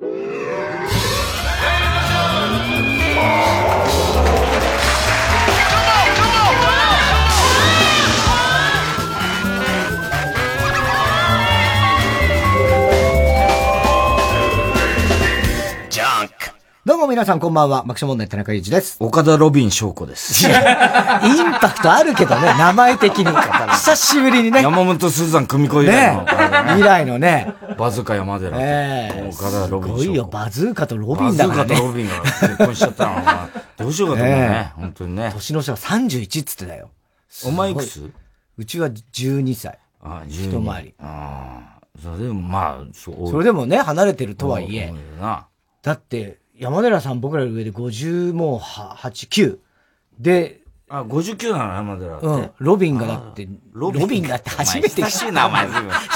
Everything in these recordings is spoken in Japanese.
you どうも皆さんこんばんは。爆笑問題田中裕二です。岡田ロビン翔子です。インパクトあるけどね、名前的に。久しぶりにね。山本スーザン組み込みね未来のね。バズーカ山寺。ええ岡田ロビンすごいよ、バズーカとロビンだからね。バズーカとロビンが結婚しちゃったの が、どうしようかと思うね。本当にね。年の差が31っつってたよ。お前いくつ？うちは12歳。ああ、一回り。ああ。それでもまあ、そう。それでもね、離れてるとはいえ。だって、山寺さん僕らより上で50もう8、9。で、あ、59なの山寺って。うん。ロビンがだって、ロビンだって初めて親しい名前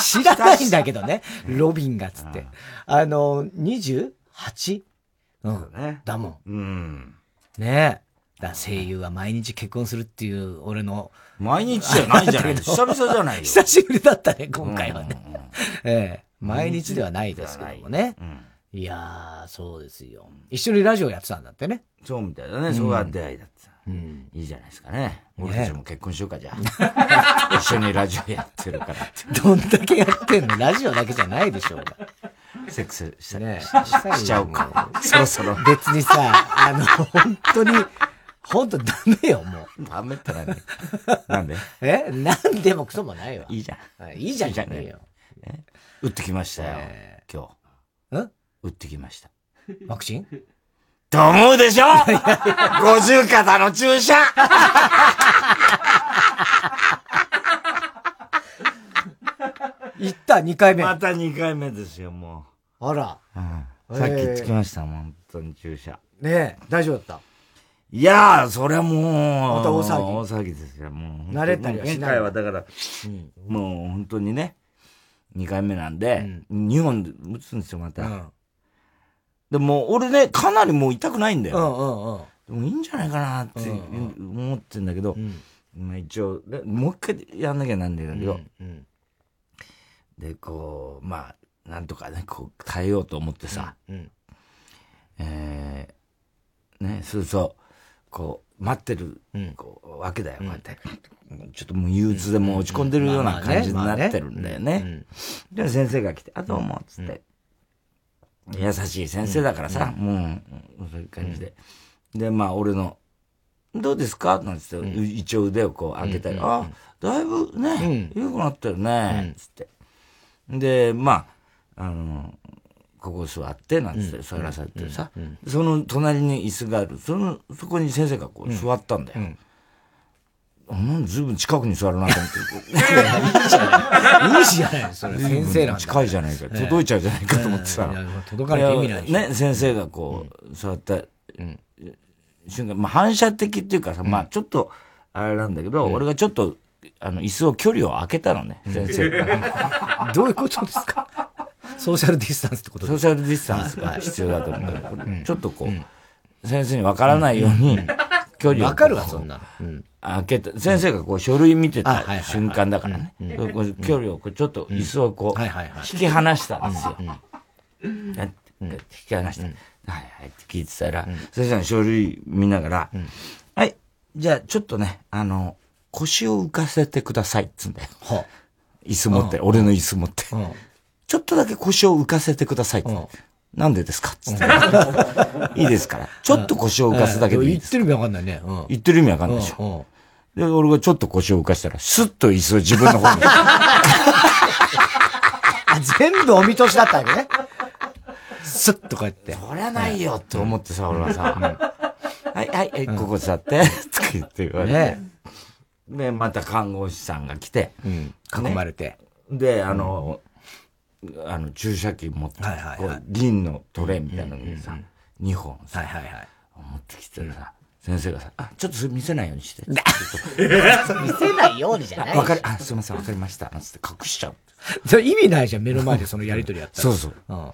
知らないんだけどね。ロビンがつって。あの、28? うん。だもん。うん。ねえ。だ声優は毎日結婚するっていう俺の。毎日じゃないじゃない久々じゃないよ。久しぶりだったね、今回はね。ええ。毎日ではないですけどもね。いやー、そうですよ。一緒にラジオやってたんだってね。そうみたいだね。そこが出会いだった。うん。いいじゃないですかね。俺たちも結婚しようか、じゃあ。一緒にラジオやってるからって。どんだけやってんの？ラジオだけじゃないでしょうが。セックスしたねししちゃうか。そろそろ。別にさ、あの、本当に、本当ダメよ、もう。ダメってなんでなんで？え？なんでもクソもないわ。いいじゃん。いいじゃんじゃねえよ。打ってきましたよ、今日。ん？打ってきました。ワクチン？と思うでしょ ?50 肩の注射 行った、2回目。また2回目ですよ、もう。あら。うん、さっき言ってきましたもん、本当に注射。ねえ、大丈夫だった？いやー、それはもう、また大騒ぎ。大騒ぎですよ、もう。慣れたりはしない？今回はだから、うん、もう本当にね、2回目なんで、うん、2本で打つんですよ、また。うん、でも、俺ね、かなりもう痛くないんだよ。うんうんうん、でもいいんじゃないかなって思ってんだけど、まあ一応、もう一回やんなきゃなんだけど、で、こう、まあ、なんとかね、こう、耐えようと思ってさ、えー、ね、そうそう、こう、待ってる、こう、わけだよ、こうやって。ちょっともう憂鬱でも落ち込んでるような感じになってるんだよね。で、先生が来て、あ、どうも、つって。優しい先生だからさ、もう、そういう感じで。で、まあ、俺の、どうですか？なんつって、一応腕をこう開けたり、あ、だいぶね、良くなったよね、つって。で、まあ、あの、ここ座って、なんつって座らされてさ、その隣に椅子がある。その、そこに先生がこう座ったんだよ。なんずいぶん近くに座るなと思って。いいじゃない。いいじゃない。それ先生なんだ。近いじゃないか。届 いちゃうじゃないかと思ってさ。届かなきゃ意味ないね、先生がこう、座った瞬間、まあ反射的っていうかさ、まあちょっと、あれなんだけど、俺がちょっと、あの、椅子を距離を空けたのね、先生が。どういうことですか？ソーシャルディスタンスってことソーシャルディスタンスが必要だと思うから、ちょっとこう、先生にわからないように、距離を。わかるわ、そんなの。開けた。先生がこう書類見てた瞬間だからね。距離をちょっと椅子をこう、引き離したんですよ。引き離した。はいはいって聞いてたら、先生が書類見ながら、はい、じゃあちょっとね、あの、腰を浮かせてくださいっつうんだよ。椅子持って、俺の椅子持って。ちょっとだけ腰を浮かせてくださいって。なんでですか？つって。いいですから。ちょっと腰を浮かすだけでいいです。言ってる意味わかんないね。言ってる意味わかんないでしょ。で、俺がちょっと腰を浮かしたら、スッと椅子を自分の方に。全部お見通しだったわけね。スッとこうやって。そりゃないよって思ってさ、俺はさ。はい、はい、ここ座って、とか言って言われて。で、また看護師さんが来て。囲まれて。で、あの、あの、注射器持って、銀のトレイみたいなのにさ、2本さ、持ってきてさ、先生がさ、あ、ちょっとそれ見せないようにして。見せないようにじゃないわかり、あ、すいません、わかりました。つって隠しちゃう。それ意味ないじゃん、目の前でそのやりとりやったら。そうそう。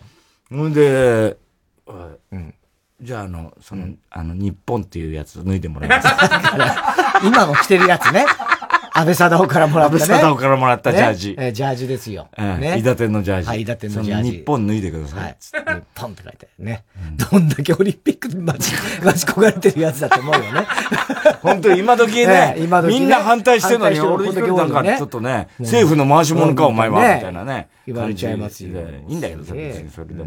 ほんで、じゃあ、あの、その、あの、日本っていうやつ脱いでもらいます。今も着てるやつね。安倍貞夫からもらったね。安倍貞夫からもらったジャージ。えジャージですよ。ね。伊達天のジャージ。はい、伊達天のジャージ。日本脱いでください。はい。日本って書いてね。どんだけオリンピック待ち、待ち焦がれてるやつだと思うよね。本当今時ね、今時みんな反対してるのに、俺一人なんかちょっとね、政府の回し物か、お前は、みたいなね。言われちゃいますよ。いいんだけどさ、別にそれでも。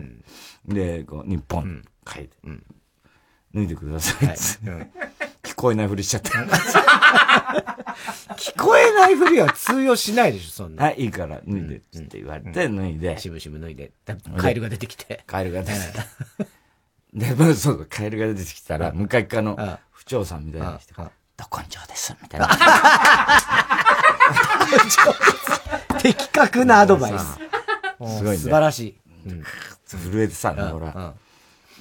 で、こう、日本、書いて。脱いでください。聞こえないふりしちゃった。聞こえないふりは通用しないでしょ、そんな。はい、いいから、脱いで、って言われて、脱いで。しぶしぶ脱いで。カエルが出てきて。カエルが出てきて。で、まあ、そうか、カエルが出てきたら、向かい側の府長さんみたいな人が、ど根性です、みたいな。的確なアドバイス。すごいね。素晴らしい。震えてさ、ほら。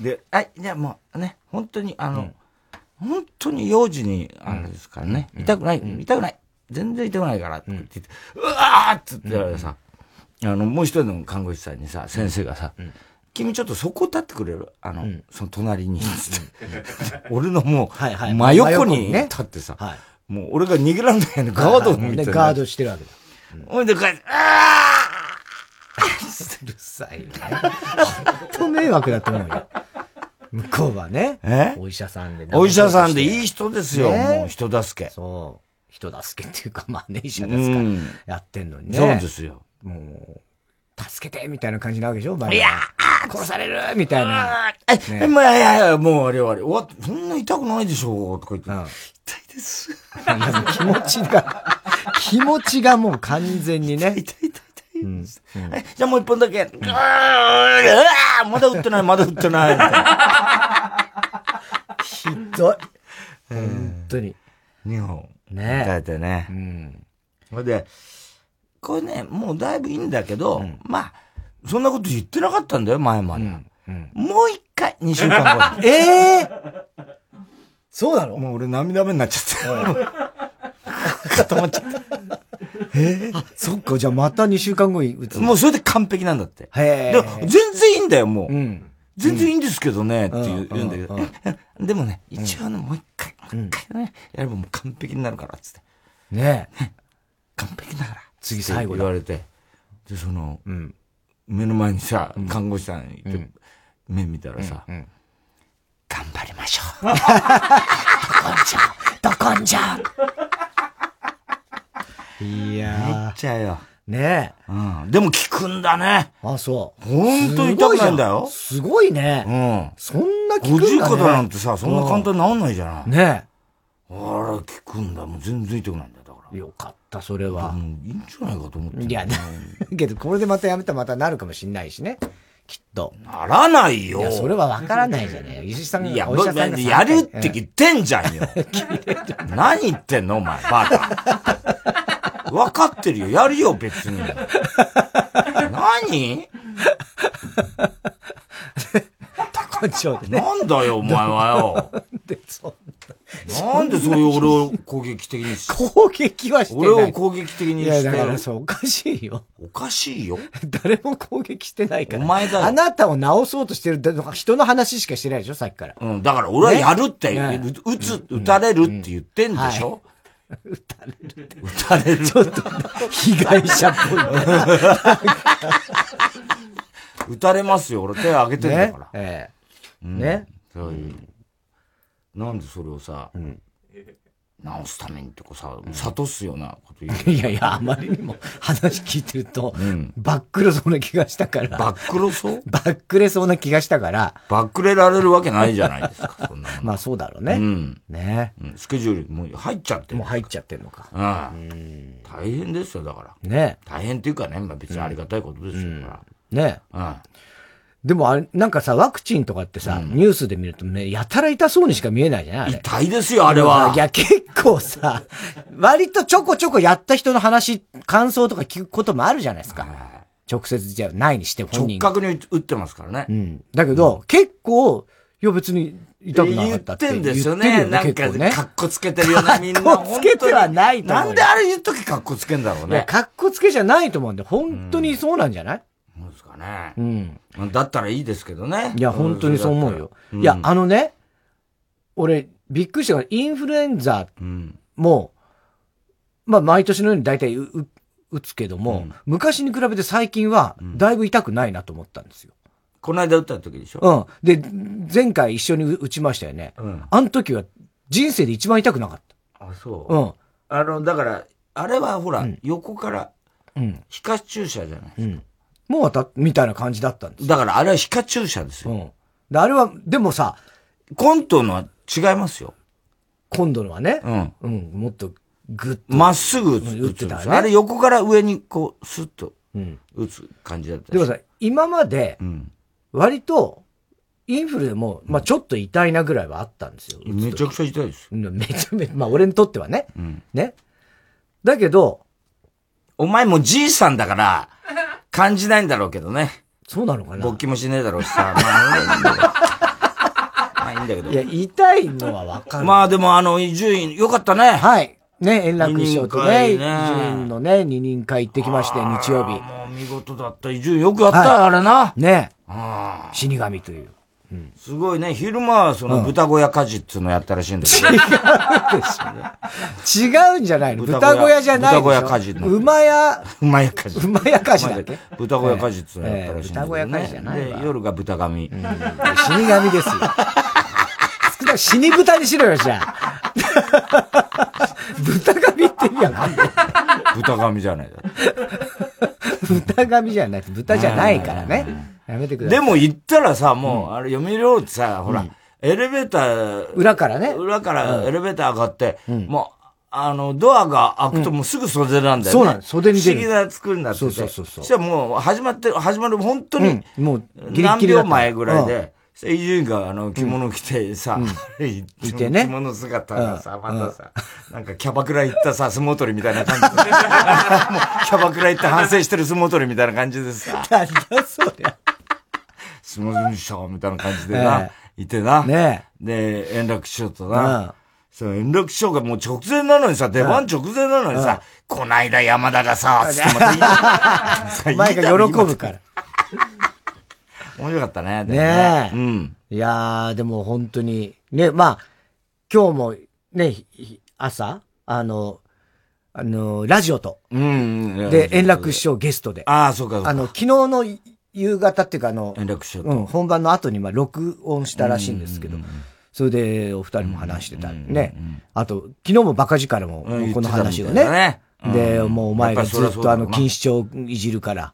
で、はい、じゃあもうね、本当に、あの、本当に幼児に、あれですからね、痛くない、痛くない、全然痛くないから、って言って、うわーっつって言われてさ、あの、もう一人の看護師さんにさ、先生がさ、君ちょっとそこ立ってくれる？あの、その隣に、俺のもう、真横に立ってさ、もう俺が逃げられないようにガードみたい。な。ガードしてるわけだ。ほん。で、こうやって、あーうるさいね。本当迷惑だと思うよ。向こうはね。え？お医者さんで。お医者さんでいい人ですよ。もう人助け。そう。人助けっていうか、まあね、医者ですから、やってんのにね。そうですよ。もう、助けてみたいな感じなわけでしょいや殺されるみたいな。え、まあ、いやいや、もうあれはあれ。わ、そんな痛くないでしょとか言って。痛いです。気持ちが、気持ちがもう完全にね。痛い痛い。うん、じゃあもう一本だけ。うわまだ打ってない、まだ打ってない。ひどい。本当に。二本。ねえ。てね。うん。それで、これね、もうだいぶいいんだけど、まあ、そんなこと言ってなかったんだよ、前まで。もう一回、二週間後 ええそうなの？もう俺涙目になっちゃって。固まっちゃった。えー、そっか、じゃあまた2週間後に打つ。もうそれで完璧なんだって。へえ。全然いいんだよ、もう。うん。全然いいんですけどね、って言うんだけど。でもね、一応ね、もう一回、もう一回ね、やればもう完璧になるから、つって。ねえ。完璧だから。次最後言われて。で、その、目の前にさ、看護師さんいて、目見たらさ、頑張りましょう。どこんじゃ、どこんじゃ。いやめっちゃよ。ねえ。うん。でも効くんだね。あ、そう。本当に痛くないんだよ。すごいね。うん。そんな効くんだね。五十肩なんてさ、そんな簡単に治んないじゃん。ねえ。あら、効くんだ。もう全然痛くないんだよ。だから。よかった、それは。いいんじゃないかと思って。いや、だけど、これでまたやめたらまたなるかもしんないしね。きっと。ならないよ。いや、それはわからないじゃねえよ。石さんが、いや、お医者さんがやるって言ってんじゃんよ。何言ってんのお前、バカ。分かってるよ。やるよ、別に。何？高町でね。なんだよ、お前はよ。で、そんな。なんでそういう俺を攻撃的に攻撃はしてない。俺を攻撃的にして。いや、だからそう、おかしいよ。おかしいよ。誰も攻撃してないから。お前だあなたを直そうとしてる人の話しかしてないでしょ、さっきから。うん、だから俺はやるって、ね、撃つ、撃たれるって言ってんでしょ、撃たれる。撃たれる。ちょっと、被害者っぽい、撃たれますよ。俺手挙げてんだから。ね。ええ。ね。そういう。なんでそれをさ、直すためにってこうさ、諭すようなこと言う。いやいや、あまりにも話聞いてると、うん、バックレそうな気がしたから。バックロそう？バックレそうな気がしたから。バックレられるわけないじゃないですか、そんな まあそうだろうね。うん。ね、うん、スケジュールもう入っちゃってもう入っちゃってんのか。うん。大変ですよ、だから。ね大変っていうかね、まあ別にありがたいことですよ、うん、ねうん。でもあれ、なんかさ、ワクチンとかってさ、うん、ニュースで見るとね、やたら痛そうにしか見えないじゃない痛いですよ、あれは。いや、結構さ、割とちょこちょこやった人の話、感想とか聞くこともあるじゃないですか。直接じゃないにして本人。直角に打ってますからね。うん。だけど、うん、結構、いや別に痛くなかったって言ってんですよね。なんか、ね、かっこつけてるよね、みんな。かっこつけてはないと思う。なんであれ言うときかっこつけんだろうね。かっこつけじゃないと思うんで、本当にそうなんじゃない、そうですかね。うん。だったらいいですけどね。いや、本当にそう思うよ。うん、いや、あのね、俺、びっくりしたから、インフルエンザも、まあ、毎年のように大体打つけども、うん、昔に比べて最近は、だいぶ痛くないなと思ったんですよ。この間打った時でしょ？うん。で、前回一緒に打ちましたよね。うん。あの時は人生で一番痛くなかった。あ、そう。うん。あの、だから、あれはほら、うん、横から、うん。皮下注射じゃないですか。うん。もうた、みたいな感じだったんですだからあれは皮下注射ですよ。うん。であれは、でもさ、今度のは違いますよ。今度のはね。うん。うん。もっと、ぐっと。まっすぐ打ってたね。あれ横から上にこう、スッと、打つ感じだった、でもさ、今まで、割と、インフルでも、まあちょっと痛いなぐらいはあったんですよ。めちゃくちゃ痛いです。めちゃめちゃ、まあ俺にとってはね。うん、ね。だけど、お前もじいさんだから、感じないんだろうけどね。そうなのかな？勃起もしねえだろうしさ。まあ、まあいいんだけど。いや、痛いのはわかる。まあでもあの、伊集院、よかったね。はい。ね、円楽師匠とね、伊集院のね、二人会行ってきまして、日曜日。もう見事だった。伊集院よくやった、はい、あれな。ね。死神という。うん、すごいね。昼間はその豚小屋家事っていうのやったらしいんだけど。違う違うんじゃないの？豚小屋じゃない豚小屋家事の。馬屋。馬屋家事。馬屋家事だっけ？豚小屋家事っていうのやったらしいんだけど、ね。豚小屋家事じゃないで、夜が豚神。うん、死神ですよ。死に豚にしろよ、じゃあ。豚神って意味わかんない。豚神じゃないだ。豚神じゃない。豚じゃないからね。やめてください。でも行ったらさ、もう、あれ読みろってさ、ほら、エレベーター、裏からね。裏からエレベーター上がって、もう、あの、ドアが開くともうすぐ袖なんだよね。そうなん袖に出る。不思議な作りになってて。そうそうそう。そしたらもう始まって、始まる本当に、もう、何秒前ぐらいで、伊集院があの着物着てさ、うん、いてね。着物姿がさ、またさ、なんかキャバクラ行ったさ、相撲取りみたいな感じで。キャバクラ行って反省してる相撲取りみたいな感じでさ。なんだそりゃ。すみませんみたいな感じでな、いてな。ねで、円楽師匠とな。そう、円楽師匠がもう直前なのにさ、出番直前なのにさ、こないだ山田がさ、つってまた。前が喜ぶから。面白かったね。ねえ。うん。いやー、でも本当に、ね、まあ、今日もね、朝、あの、あの、ラジオと。うん。で、円楽師匠ゲストで。ああ、そうか、そうか。あの、昨日の夕方っていうか、あの、うん、本番の後に、まあ、録音したらしいんですけど、それで、お二人も話してたね。あと、昨日もバカ力も、この話をね。で、もうお前がずっとあの、錦糸町いじるから。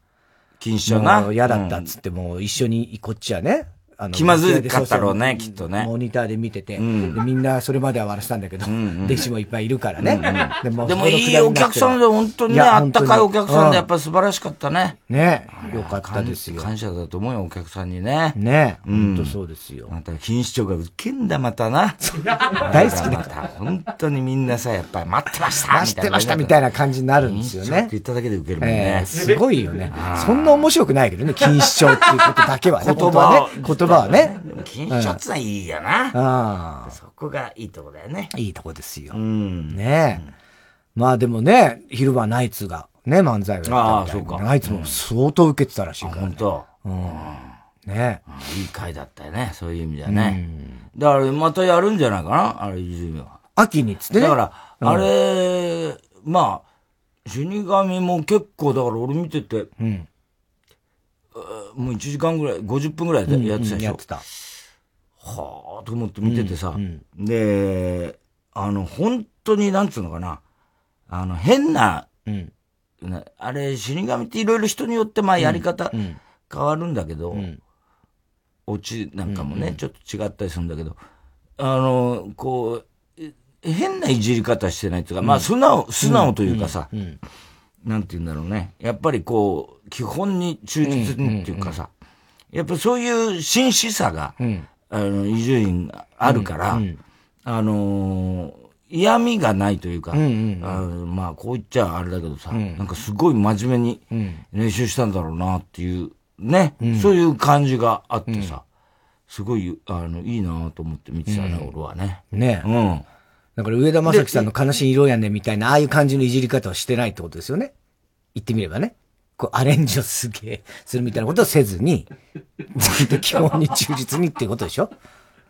錦糸町な。嫌だったっつっても、一緒にこっちはね、あの、気まずかったろうね、きっとね。モニターで見てて、うん、でみんなそれまでは笑したんだけど、弟子もいっぱいいるからね。でも、でもいいお客さんで、本当にね、あったかいお客さんで、やっぱ素晴らしかったね。ねよかったですよ。感謝だと思うよ、お客さんにね。ね本当そうですよ。また、錦糸町がウケん だ、またな。大好きだ本当にみんなさ、やっぱり待ってました待ってましたみたいな感じになるんですよね。って言っただけでウケるもんね。すごいよね。そんな面白くないけどね、錦糸町っていうことだけはね。言葉はね。言葉はね。金シャツはいいよな。ああ。そこがいいとこだよね。いいとこですよ。うん。ねえ。まあでもね、昼間ナイツがね、漫才をやったああ、そうか。ナイツも相当受けてたらしいから、ね。本当。うん。ねいい回だったよね。そういう意味ではね。だからまたやるんじゃないかな？あれ、泉は。秋につってね。だから、あれ、まあ、死神も結構、だから俺見てて、うん。もう1時間ぐらい、50分ぐらいでやってたでしょ？やってた。はあ、と思って見ててさ、うんうん、で、あの、本当に、なんつうのかな、あの、変な、うん、あれ、死神っていろいろ人によって、まあ、やり方、変わるんだけど、オチなんかもね、ちょっと違ったりするんだけど、あの、こう、変ないじり方してないっていうか、まあ、素直、素直というかさ、なんて言うんだろうね。やっぱりこう、基本に忠実にっていうかさ、やっぱそういう真摯さが、あの、伊集院あるから、うん。うん、あのー、嫌味がないというか、うんうんうん、あまあ、こう言っちゃあれだけどさ、うん、なんかすごい真面目に練習したんだろうなっていう、ね、うん、そういう感じがあってさ、すごい、あの、いいなと思って見てたね、俺はね。ね。うん。だから上田正樹さんの悲しい色やねみたいな、ああいう感じのいじり方をしてないってことですよね。言ってみればね。こう、アレンジをすげえ、するみたいなことをせずに、ずっと基本に忠実にっていうことでしょ？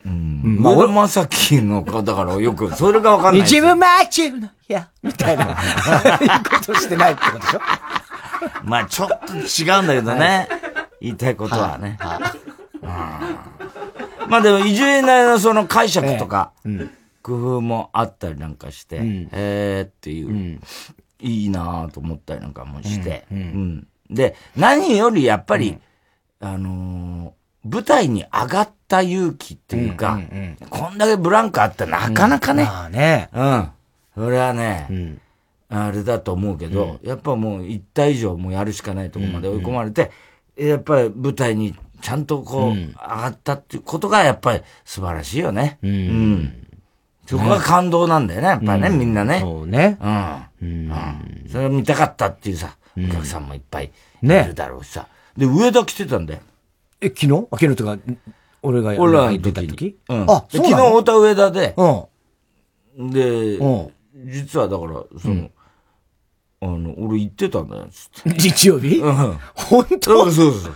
うん。まあ、俺まさきの子だからよく、それがわかんない。自分マッチュの、いや、みたいな、ことしてないってことでしょ？まあ、ちょっと違うんだけどね。言いたいことはね。まあでも、伊集院なりのその解釈とか、工夫もあったりなんかして、へえっていう、いいなと思ったりなんかもして、うんで、何よりやっぱり、あの舞台に上がった勇気っていうか、こんだけブランクあったらなかなかね。まあね。うん。それはね、あれだと思うけど、やっぱもう一体以上もうやるしかないところまで追い込まれて、やっぱり舞台にちゃんとこう、上がったっていうことがやっぱり素晴らしいよね。うん。そこが感動なんだよね、やっぱりね、みんなね。そうね。うん。うん。それを見たかったっていうさ、お客さんもいっぱいいるだろうしさ。で、上田来てたんだよ。え、昨日？昨日とか、俺が俺らの時うん。あ、昨日、太田上田で、うん。で、うん。実はだから、その、あの、俺行ってたんだよ、つって。日曜日？うん。本当？そうそうそう。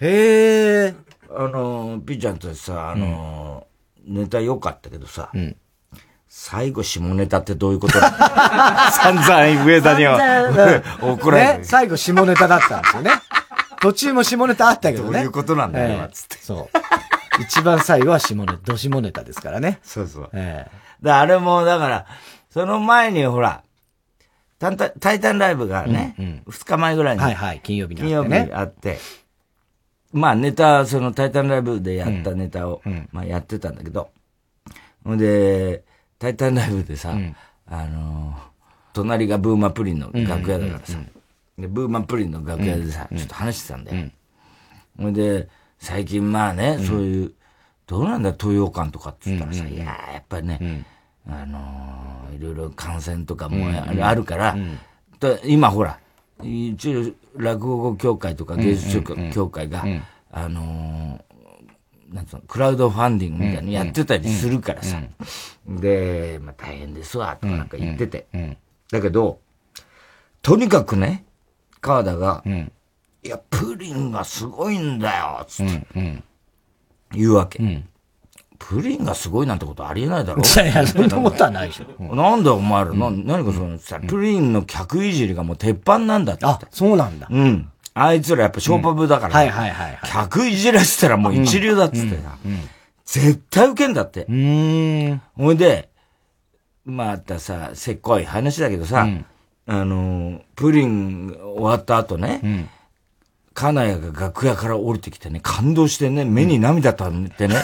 へえ。あの、ピーちゃんとさ、あの、ネタ良かったけどさ、うん。最後下ネタってどういうこと？散々上田には怒られる、ね。最後下ネタだったんですよね。途中も下ネタあったけどね。どういうことなんだよ、つって。そう。一番最後は下ネタ、ど下ネタですからね。そうそう。ええー。あれも、だから、その前にほら、タンタタイタンライブがね、二、うんうん、日前ぐらいに。はいはい、金曜日にあって、ね。金曜日あって。まあネタ、そのタイタンライブでやったネタを、うん、まあやってたんだけど、ほんで、タイタンライブでさ、うん、あのー、隣がブーマプリンの楽屋だからさ、で、ブーマプリンの楽屋でさ、ちょっと話してたんだよ。ほ、んで、最近まあね、そういう、どうなんだ、東洋館とかって言ったらさ、いややっぱりね、あのー、いろいろ感染とかもあるから、今ほら、一応、落語協会とか芸術協会が、あのー、なんつうの、クラウドファンディングみたいなのやってたりするからさ。で、まあ大変ですわ、とかなんか言ってて。だけど、とにかくね、川田が、いや、プリンがすごいんだよ、つって、言うわけ。プリンがすごいなんてことありえないだろいやいや、そんなことはないでしょ。なんだお前ら、な、何かそのさ、プリンの客いじりがもう鉄板なんだって。あ、そうなんだ。うん。あいつらやっぱショーパブだから、はいはいはい。客いじらせたらもう一流だっつってさ。絶対受けんだって。うん。ほいで、またさ、せっこい話だけどさ、あの、プリン終わった後ね、金谷が楽屋から降りてきてね、感動してね、目に涙ためてね、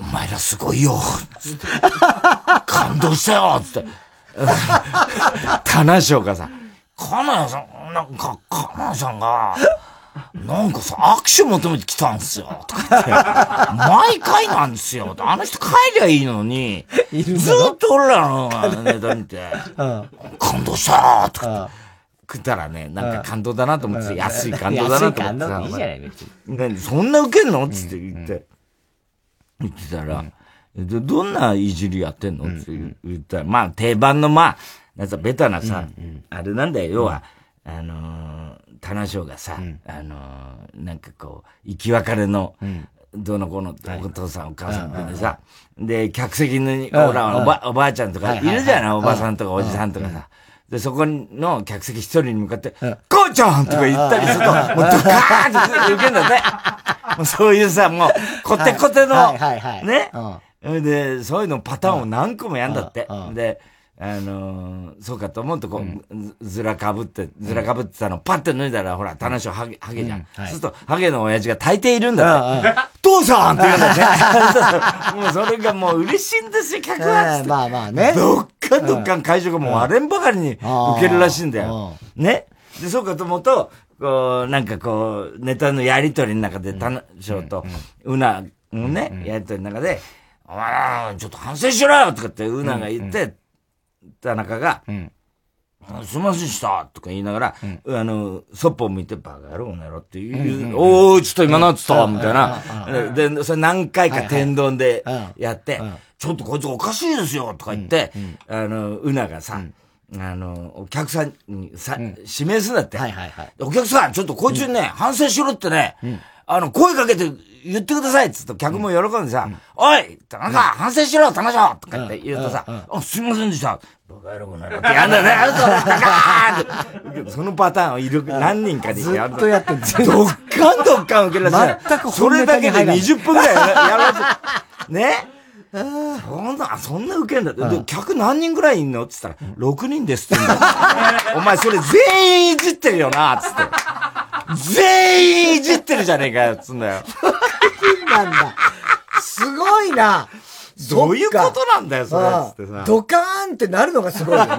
お前らすごいよつって、感動したよつって、棚翔がさ、金谷さん、なんか、金谷さんが、なんかさ、握手求めてきたんすよ、とか言って。毎回なんですよ。あの人帰りゃいいのに、ずっと俺らのネタ見て、感動したとか食ったらね、なんか感動だなと思って、安い感動だなと思ってさ。いいじゃない別に。そんな受けんの？つって言って、言ってたら、どんないじりやってんの？って言ったら、まあ定番のまあ、なんかベタなさ、あれなんだよ、要は、あの棚章がさ、あのなんかこう、生き別れの、どの子のお父さんお母さんでさ、で、客席に、ほら、おば、おばあちゃんとかいるじゃない、おばさんとかおじさんとかさ。で、そこの客席一人に向かって、こうちゃんとか言ったりすると、もうドカーンって受けんだね。もうそういうさ、もう、コテコテの、ね。で、そういうのパターンを何個もやんだって。で、あのー、そうかと思うと、こう、ずらかぶって、ずらかぶってたの、パッて脱いだら、ほら、棚章ハゲ、ハゲじゃん。そうすると、ハゲの親父が大抵いるんだって。父さんって言うんだね。もうそれがもう嬉しいんですよ、客は。まあまあね。どっかどっか会場がもう割れんばかりに受けるらしいんだよ。ね。で、そうかと思うと、こう、なんかこう、ネタのやりとりの中で、棚章と、うな、ね、やりとりの中で、お前、ちょっと反省しろよとかって、うなが言って、田中が、うん、すみませんでしたとか言いながら、うん、あの、そっぽ向いて、バカ野郎、この野郎っていう、うん、おー、ちょっと今なってたみたいな。で、それ何回か天丼でやって、ちょっとこいつおかしいですよとか言って、あの、うながさ、あの、お客さんにさ、指名するんだって。はいはいはい。お客さん、ちょっとこいつにね、反省しろってね、あの、声かけて言ってくださいっつって客も喜んでさ、おいなんか反省しろ、田中とかって言うとさ、あ、すいませんでした。バカ野郎この野郎ってやんだね。ーン そのパターンをいる、何人かでやる。ずっとやってドッカンドッカン受けられ全くそれだけで20分くらいやらせね？そんな、そんな受けんだって。で、客何人ぐらいいんのって言ったら、6人ですって言うんだ。お前それ全員いじってるよなつって。全員いじってるじゃねえかよ、つんだよ。6人なんだ。すごいな。どういうことなんだよ、それ。つってさ。ドカーンってなるのがすごいよね。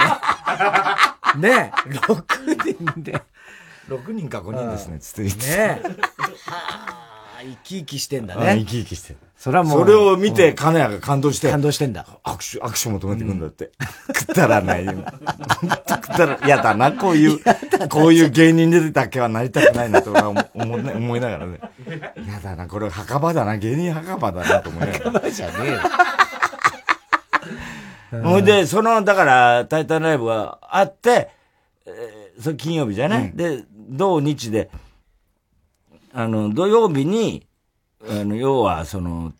ねえ、6人で。6人か5人ですね、つって言って。ねえ。生き生きしてんだね。生き生きしてる。それはもう。それを見て、金谷が感動して。感動してんだ。握手、握手求めてくんだって。くったらない。くったら、嫌だな、こういう、こういう芸人でだけはなりたくないなと思思いながらね。嫌だな、これ墓場だな、芸人墓場だなと思いながら。墓場じゃねえよ。ほいで、その、だから、タイタンライブがあって、えー、それ金曜日じゃない、うん、で、土日で、あの、土曜日に、あの、要は、その、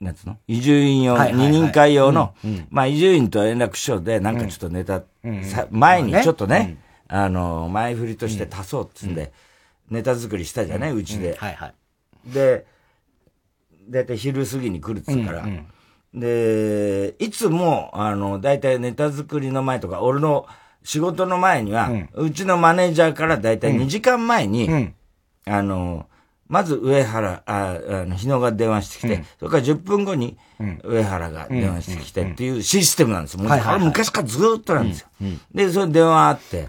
なんつうの？移住院用、二人会用の、まあ、移住院と連絡書で、なんかちょっとネタ、前にちょっとね、あの、前振りとして足そうっつん。で、ネタ作りしたじゃない？うちで。はいはい。で、だいたい昼過ぎに来るっつうから、で、いつも、あの、だいたいネタ作りの前とか、俺の仕事の前には、うちのマネージャーからだいたい2時間前に、あの、まず上原、ああの、日野が電話してきて、うん、それから10分後に上原が電話してきてっていうシステムなんですよ。はい昔からずっとなんですよ。で、それ電話あって、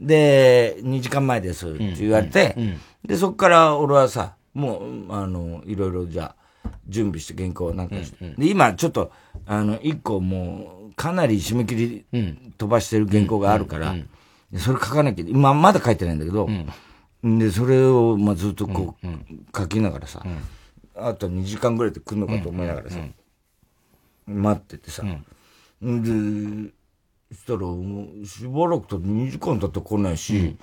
で、2時間前ですって言われて、で、そこから俺はさ、もう、あの、いろいろじゃ準備して原稿なんかして。で、今ちょっと、あの、一個もう、かなり締め切り飛ばしてる原稿があるから、それ書かなきゃ、今まだ書いてないんだけど、で、それを、まあ、ずっとこう、書きながらさ、あと2時間ぐらいで来るのかと思いながらさ、待っててさ、で、そしたら、もう、しばらくと2時間経って来ないし、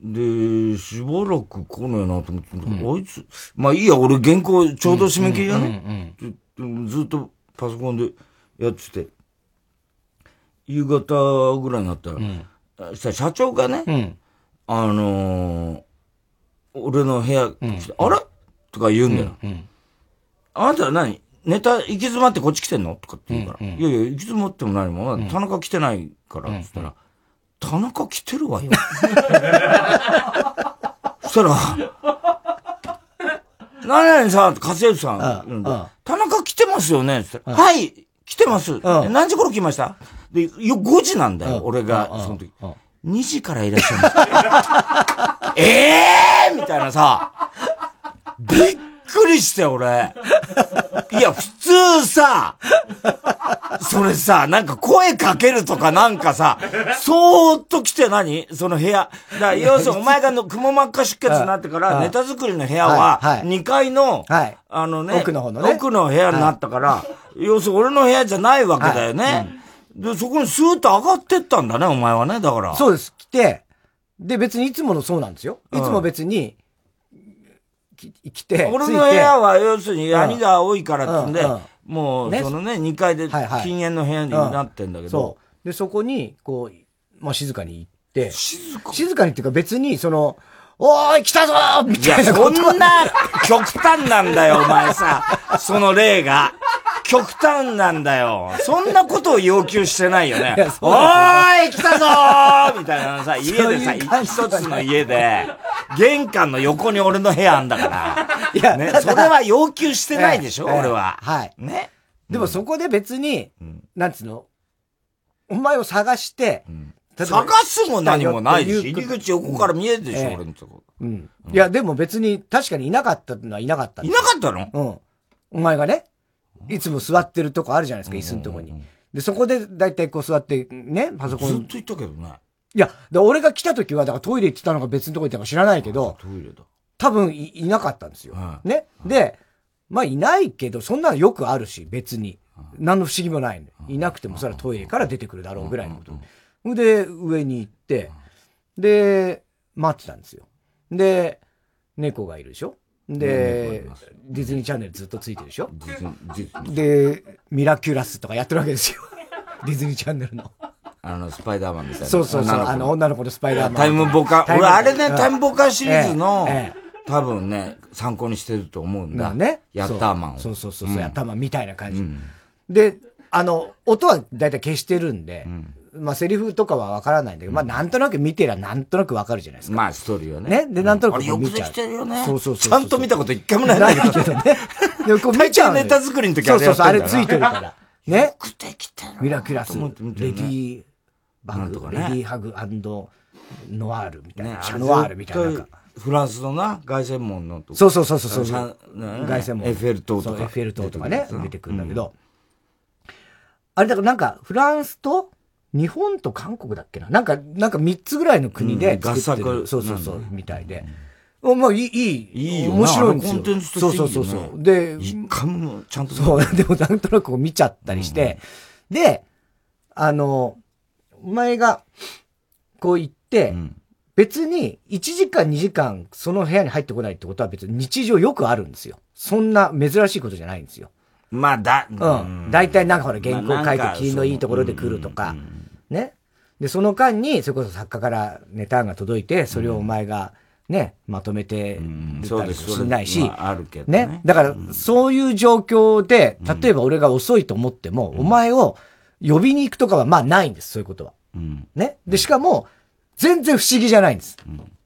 で、しばらく来ないなと思って、あいつ、まあいいや、俺原稿ちょうど締め切りやね。ずっとパソコンでやってて、夕方ぐらいになったら、したら社長がね、あの俺の部屋来て、あれとか言うんだよ。あなたは何？ネタ行き詰まってこっち来てんの？とかって言うから。いやいや、行き詰まっても何も、田中来てないから、つったら、田中来てるわよ。そしたら、何々さん、加瀬さん、田中来てますよね？つったら、はい、来てます。何時頃来ました？で、よ、5時なんだよ、俺が、その時。2時からいらっしゃいます。ええたいなさ、びっくりして俺。いや、普通さ、それさ、なんか声かけるとかなんかさ、そーっと来て何？その部屋。だから要するにお前がの雲真っ赤出血になってから、ネタ作りの部屋は、2階の、あのね、奥の方のね。奥の部屋になったから、要するに俺の部屋じゃないわけだよね。で、そこにスーッと上がってったんだね、お前はね、だから。そうです。来て、で、別にいつものそうなんですよ。いつも別に、来て。俺の部屋は、要するに、ヤニが多いからってんで、もう、そのね、2階で禁煙の部屋になってんだけど。で、そこに、こう、まあ、静かに行って。静か静かにっていうか別に、その、おーい、来たぞーみたいな。そんな極端なんだよ、お前さ。その例が。極端なんだよ。そんなことを要求してないよね。おーい来たぞーみたいなさ、家でさ、一つの家で、玄関の横に俺の部屋あんだから。いや、ね、それは要求してないでしょ、俺は。はい。ね。でもそこで別に、なんつうの？お前を探して、探すも何もないし、入り口横から見えるでしょ、俺のとこ。うん。いや、でも別に確かにいなかったのはいなかった。いなかったの？うん。お前がね。いつも座ってるとこあるじゃないですか、椅子のとこに。で、そこでだいたいこう座って、ね、パソコン。ずっと言ったけどね。いや、で俺が来た時は、だからトイレ行ってたのか別のとこ行ったのか知らないけど、トイレだ。多分いいなかったんですよ。はい、ね。で、まあいないけど、そんなのよくあるし、別に。何の不思議もないの。いなくても、それはトイレから出てくるだろうぐらいのこと。で、上に行って、で、待ってたんですよ。で、猫がいるでしょで、ディズニーチャンネルずっとついてるでしょ？で、ミラキュラスとかやってるわけですよ。ディズニーチャンネルの。あの、スパイダーマンみたいな。そうそうそう、あの、女の子のスパイダーマン。タイムボカ、俺あれね、タイムボカシリーズの、多分ね、参考にしてると思うんだ。ね。ヤッターマンを。そうそうそう、ヤッターマンみたいな感じ。で、あの、音はだいたい消してるんで、まあ、セリフとかはわからないんだけど、まあ、なんとなく見てりゃなんとなくわかるじゃないですか。まあ、ストーリーはね。ね？で、なんとなく見ちゃう。よくできてるよね。そうそうそう。ちゃんと見たこと一回もないんだけどね。で、こう見ちゃう。ネタ作りの時はそうそうそう、あれついてるから。ね？よくできてる。ミラキュラス、レディーバグ、レディーハグノワールみたいな。シャノワールみたいな。フランスのな、凱旋門のそうそうそうそう。凱旋門。エッフェル塔とか。エッフェル塔とかね、出てくるんだけど。あれだからなんか、フランスと、日本と韓国だっけな？なんか、なんか3つぐらいの国で作ってる、うん、そうそうそう、みたいで。まあ、いい、いい、面白いんですよ。コンテンツそうそうそうそう。で、一回もちゃんとそう、でもなんとなく見ちゃったりして、うん、で、あの、お前が、こう言って、うん、別に1時間2時間その部屋に入ってこないってことは別に日常よくあるんですよ。そんな珍しいことじゃないんですよ。まあ、だ、うん。大体なんかほら原稿書いて気のいいところで来るとか、ね。で、その間に、それこそ作家からネタが届いて、それをお前が、ね、まとめてたりしないし、あるけどね。だから、そういう状況で、例えば俺が遅いと思っても、お前を呼びに行くとかは、まあないんです、そういうことは。ね。で、しかも、全然不思議じゃないんです。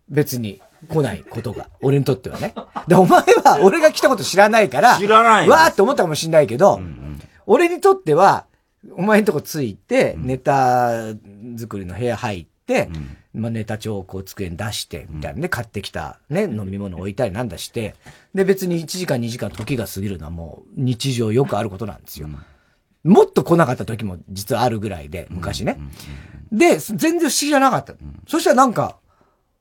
別に。来ないことが。俺にとってはね。で、お前は俺が来たこと知らないから、知らない。わーって思ったかもしんないけど、俺にとっては、お前んとこついて、ネタ作りの部屋入って、まあネタ帳をこう机に出して、みたいなね、買ってきたね、飲み物置いたりなんだして、で別に1時間2時間時が過ぎるのはもう日常よくあることなんですよ。もっと来なかった時も実はあるぐらいで、昔ね。で、全然不思議じゃなかった。そしたらなんか、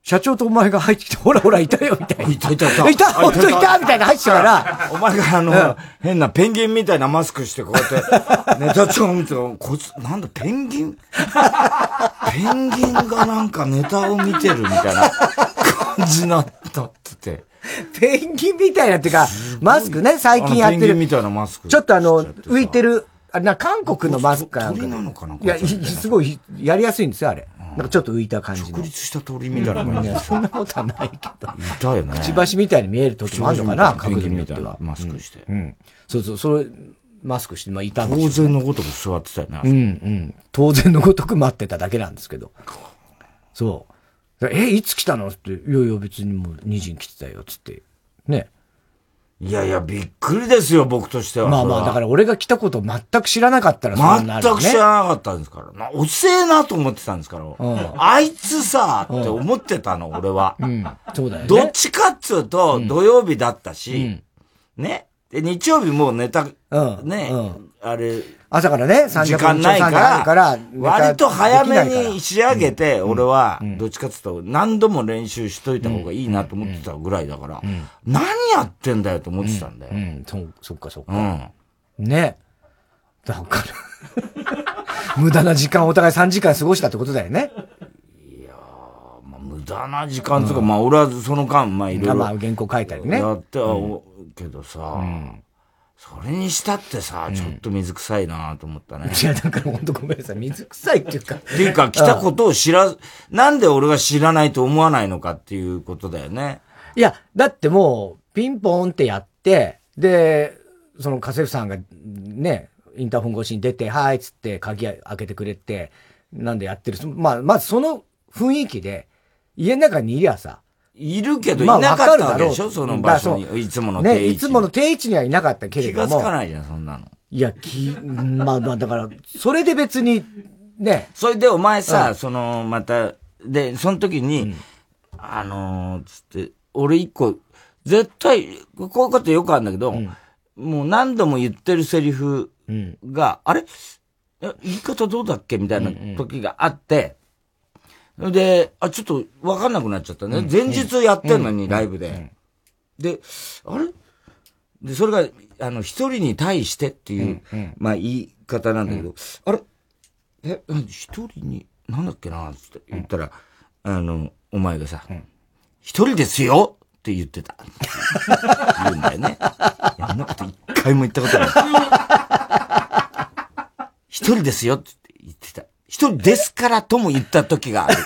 社長とお前が入ってきて、ほらほら、いたよ、みたいな。いたいたいた。いた、ほんといた、みたいな入ってたから。お前があの、変なペンギンみたいなマスクして、こうやって、ネタ帳を見て、こいつ、なんだ、ペンギン？ペンギンがなんかネタを見てるみたいな感じになったってて。ペンギンみたいなっていうか、マスクね、最近やってる。ペンギンみたいなマスク。ちょっとあの、浮いてる、あな、韓国のマスクかなんか。鳥なのかないや、すごい、やりやすいんですよ、あれ。なんかちょっと浮いた感じの。直立した鳥みたいな感じ。そんなことはないけど。いたよね。くちばしみたいに見える時もあるのかな、角度によっては。マスクして。うん。そうそう、それ、マスクして、まあ、いたんです当然のごとく座ってたよね。うん、うん。当然のごとく待ってただけなんですけど。そう。え、いつ来たの？って、いやいや別にもう2時に来てたよ、つって。ね。いやいや、びっくりですよ、僕としては。まあまあ、だから俺が来たこと全く知らなかったらそうなる、ね、全く知らなかったんですから。おせえなと思ってたんですから。うん、あいつさ、って思ってたの、俺は。うん。そうだよね。どっちかっつうと、土曜日だったし、うん、ね。で、日曜日もうネタ、ね、あれ、朝からね、時間ないから、から割と早めに仕上げて、俺は、どっちかっていうと、何度も練習しといた方がいいなと思ってたぐらいだから、何やってんだよと思ってたんだよ。うん、そそっかそっか。うん。ね。だから 無駄な時間をお互い3時間過ごしたってことだよね。いやまあ、無駄な時間とか、まあ俺はその間、まあいろいろ。まあ原稿書いたりね。やっては、けどさ、うんそれにしたってさ、ちょっと水臭いなと思ったね。いや、だから本当ごめんなさい。水臭いっていうか。っていうか、来たことを知ら、なんで俺が知らないと思わないのかっていうことだよね。いや、だってもう、ピンポンってやって、で、その家政婦さんがね、インターホン越しに出て、はいっつって鍵開けてくれて、なんでやってる。まあ、まずその雰囲気で、家の中にいりゃさ、いるけど、いなかったわけでしょ、その場所に。いつもの定位置。ね、いつもの定位置にはいなかったけれども。気がつかないじゃん、そんなの。いや、き、まあまあ、だから、それで別に、ね。それでお前さ、うん、その、また、で、その時に、うん、あのー、つって、俺一個、絶対、こういうことよくあるんだけど、うん、もう何度も言ってるセリフが、あれ言い方どうだっけみたいな時があって、で、あ、ちょっとわかんなくなっちゃったね。前日やってんのに、ライブで。で、あれ？で、それが、あの、一人に対してっていう、まあ言い方なんだけど、あれ？え、一人に、なんだっけなって言ったら、あの、お前がさ、一人ですよって言ってた。言うんだよね。そんなこと一回も言ったことない。一人ですよって人ですからとも言った時がある。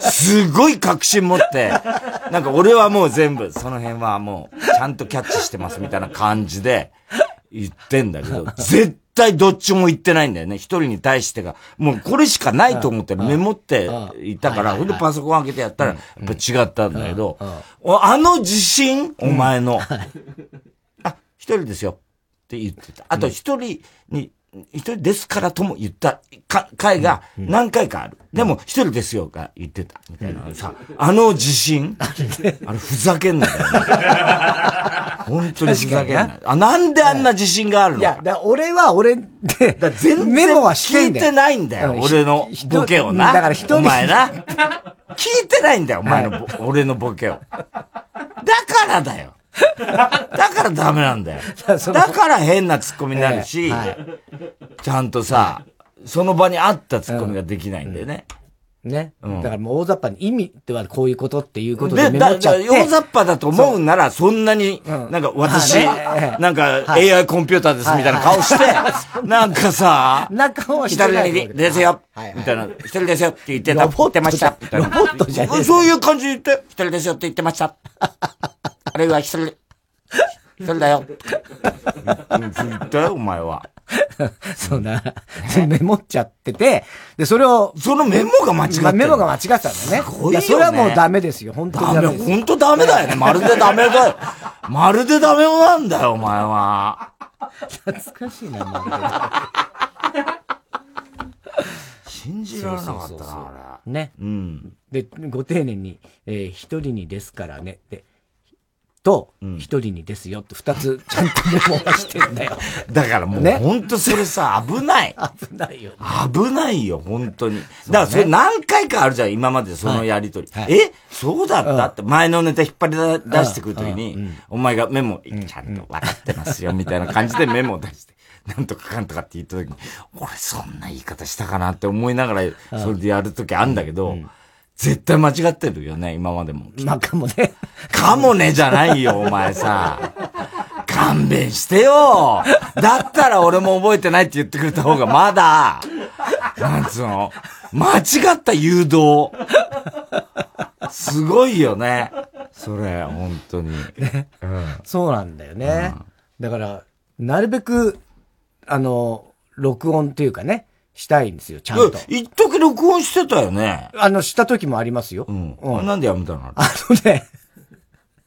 すごい確信持って、なんか俺はもう全部、その辺はもう、ちゃんとキャッチしてますみたいな感じで言ってんだけど、絶対どっちも言ってないんだよね。一人に対してが。もうこれしかないと思ってメモっていたから、ほんでパソコン開けてやったら、やっぱ違ったんだけど、あの自信お前の。あ、一人ですよ。って言ってた。あと一人に一人ですからとも言ったか回が何回かある。でも一人ですよが言ってた。みたいなさ、あの自信あれふざけんなよ、ね。本当にふざけんなあ、なんであんな自信があるのいや、だ俺は俺で、だ全然メモは聞いてないんだよ、俺のボケをな。だから一人。お前な。聞いてないんだよ、お前の、俺のボケを。だからだよ。だからダメなんだよ。だから変なツッコミになるし、ちゃんとさ、その場にあったツッコミができないんだよね。ね。だからもう大雑把に意味ってはこういうことっていうことでメモっちゃって。大雑把だと思うなら、そんなに、なんか私、なんか AI コンピューターですみたいな顔して、なんかさ、中を一人ですよ、みたいな、一人ですよって言ってた、言ってました。ロボットじゃそういう感じで言って、一人ですよって言ってました。あれは一人、一人だよ。言ったよ、お前は。そうな。メモっちゃってて、で、それを。そのメモが間違ってた。メモが間違ってたんだね。すごいよ、ね。それはもうダメですよ。本当にダメ。本当ダメだよね。まるでダメだよ。まるでダメなんだよ、お前は。懐かしいな、まるで。信じられなかったな、あれ。ね。うん。で、ご丁寧に、えー、一人にですからね。で、と、一人にですよって二つ ちゃんとメモはしてんだよ。だからもう、ね、ほんとそれさ、危ない。危ないよ、ね。危ないよ、本当に。だからそれ何回かあるじゃん、今までそのやりとり。はい。はい、えそうだった？って前のネタ引っ張り出してくるときに、お前がメモ、ちゃんと分かってますよ、みたいな感じでメモを出して。なんとかかんとかって言ったときに、俺そんな言い方したかなって思いながら、それでやるときあんだけど、うん絶対間違ってるよね、今までも。まあ、かもね。かもねじゃないよ、お前さ。勘弁してよだったら俺も覚えてないって言ってくれた方がまだ、なんつうの、間違った誘導。すごいよね。それ、本当に。ねうん、そうなんだよね。うん、だから、なるべく、あの、録音っていうかね、したいんですよ、ちゃんと。一時録音してたよね。あの、した時もありますよ。うん。うん、なんでやめたの？あのね、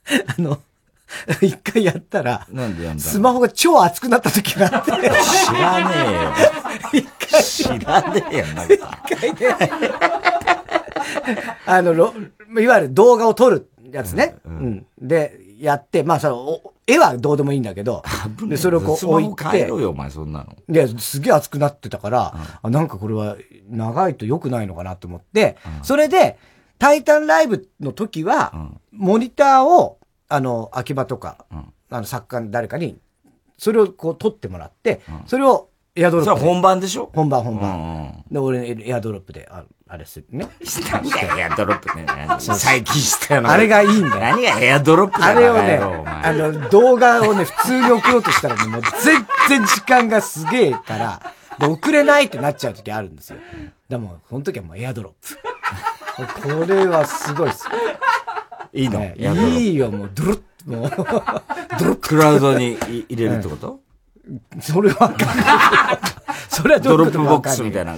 あの、一回やったら、なんでやめたスマホが超熱くなった時があって。知らねえよ。一回。知らねえよ、なんか。一回ね。あの、いわゆる動画を撮るやつね。うん。うん、で、やって、まあ、その、絵はどうでもいいんだけど、で、それをこう置いて。変えろよ、お前、そんなの。で、すげえ熱くなってたから、うん、あなんかこれは長いと良くないのかなと思って、うん、それで、タイタンライブの時は、うん、モニターを、あの、秋葉とか、あの、作家誰かに、それをこう撮ってもらって、それをエアドロップ。それ本番でしょ？本番、本番。で、俺、エアドロップで、ああれするね。したんだよ、エアドロップね。最近したよあれがいいんだよ。何がエアドロップだあれをね、あの、動画をね、普通に送ろうとしたらね、もう全然時間がすげえから、で、送れないってなっちゃう時あるんですよ。でも、その時はもう AirDrop。これはすごいっす。いいの、いいよ、もう、ドロッ、もう、ドロッ。クラウドに入れるってこと？それはそれは Dropbox みたいな。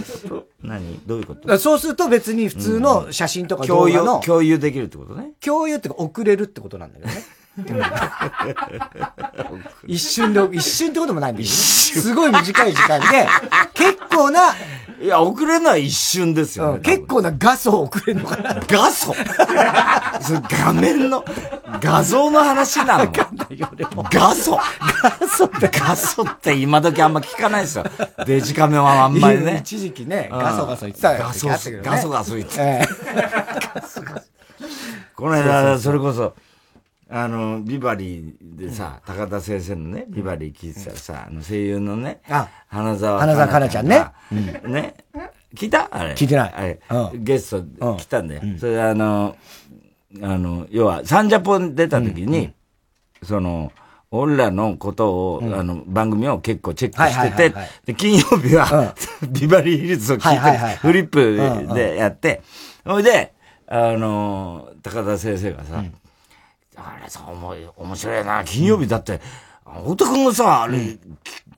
何？どういうこと？そうすると別に普通の写真とか動画の、共有できるってことね。共有ってか送れるってことなんだよね。一瞬で、一瞬ってこともないんだけど、ね、すごい短い時間で、結構な、いや、送れない一瞬ですよ、ねうん、結構な画素を送れるのかな。画素 画面の、画像の話なの？画素画素って。画素って今時あんま聞かないですよ。デジカメはあんまりね。一時期ね、画素画素言ってたよ。画素、画素画素言ってた。この間、それこそ、あの、ビバリーでさ、高田先生のね、ビバリー聞いてたらさ、あの声優のね、花沢花沢香菜ちゃんね。ね。聞いた？あれ。聞いてない。あれ。ゲスト来たんだよ。それであの、あの、要は、サンジャポン出た時に、その、俺らのことを、あの、番組を結構チェックしてて、で、金曜日は、ビバリーヒルズを聞いて、フリップでやって、ほいで、あの、高田先生がさ、あれさ、面白いな、金曜日だって、太田君がさ、あれ、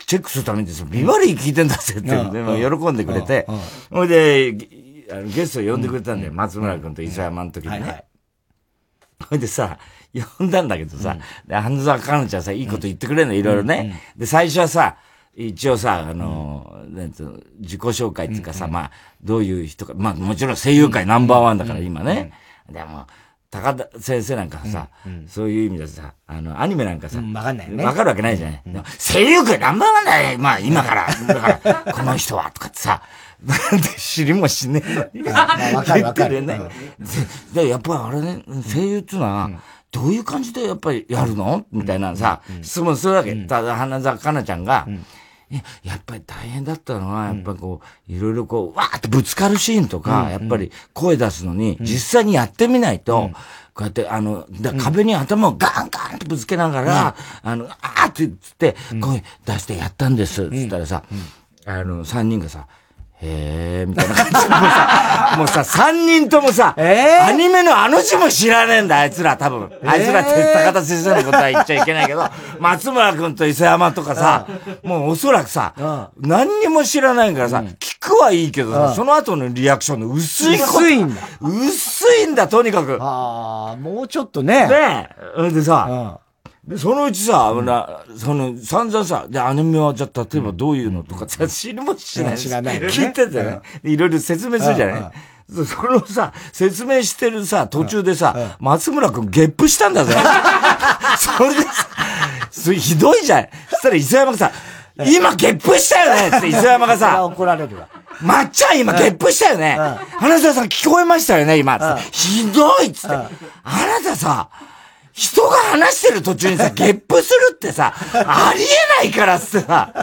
チェックするためにさ、ビバリー聞いてんだぜって、喜んでくれて、ほいで、ゲスト呼んでくれたんだよ、松村君と磯山の時にね。ほいでさ、呼んだんだけどさ、で、半沢かなちゃんさ、いいこと言ってくれるの、いろいろね。で、最初はさ、一応さ、あの、なんつう自己紹介っていうかさ、まあ、どういう人か、まあ、もちろん声優界ナンバーワンだから、今ね。でも、高田先生なんかさ、そういう意味でさ、あの、アニメなんかさ、わかんないね。わかるわけないじゃない？声優界ナンバーワンだよ、まあ、今から。だから、この人は、とかってさ、なんで知りもしねえのに。わかるわかる。ね。で、やっぱりあれね、声優っていうのは、どういう感じでやっぱりやるの？みたいなさ、質問するわけ。ただ、花澤香菜ちゃんが、やっぱり大変だったのは、やっぱこう、いろいろこう、わーってぶつかるシーンとか、やっぱり声出すのに、実際にやってみないと、こうやって、あの、壁に頭をガンガンってぶつけながら、あの、あーって言って、声出してやったんです、つったらさ、あの、三人がさ、へえ、みたいな感じで、もうさ、もうさ、三人ともさ、えー、アニメのあの字も知らねえんだ、あいつら多分。あいつらって高田先生のことは言っちゃいけないけど、松村君と磯山とかさ、もうおそらくさ、何にも知らないからさ、聞くはいいけどさ、その後のリアクションの薄い薄いんだ。薄いんだ、とにかく。ああ、もうちょっとね。ねえ。でさ、で、そのうちさ、うん、その、散々さ、で、アニメはじゃあ、例えばどういうのとかさ、知るもしない。知らない、ね。聞いててね。いろいろ説明するじゃないそのさ、説明してるさ、途中でさ、松村くんゲップしたんだぜ。それでさ、それひどいじゃん。そしたら磯山がさ、今ゲップしたよねって磯山がさ、怒られるわ。まっちゃん今ゲップしたよね。花澤さん聞こえましたよね今。ひどいっつって。あなたさ、人が話してる途中にさ、ゲップするってさ、ありえないからってさ、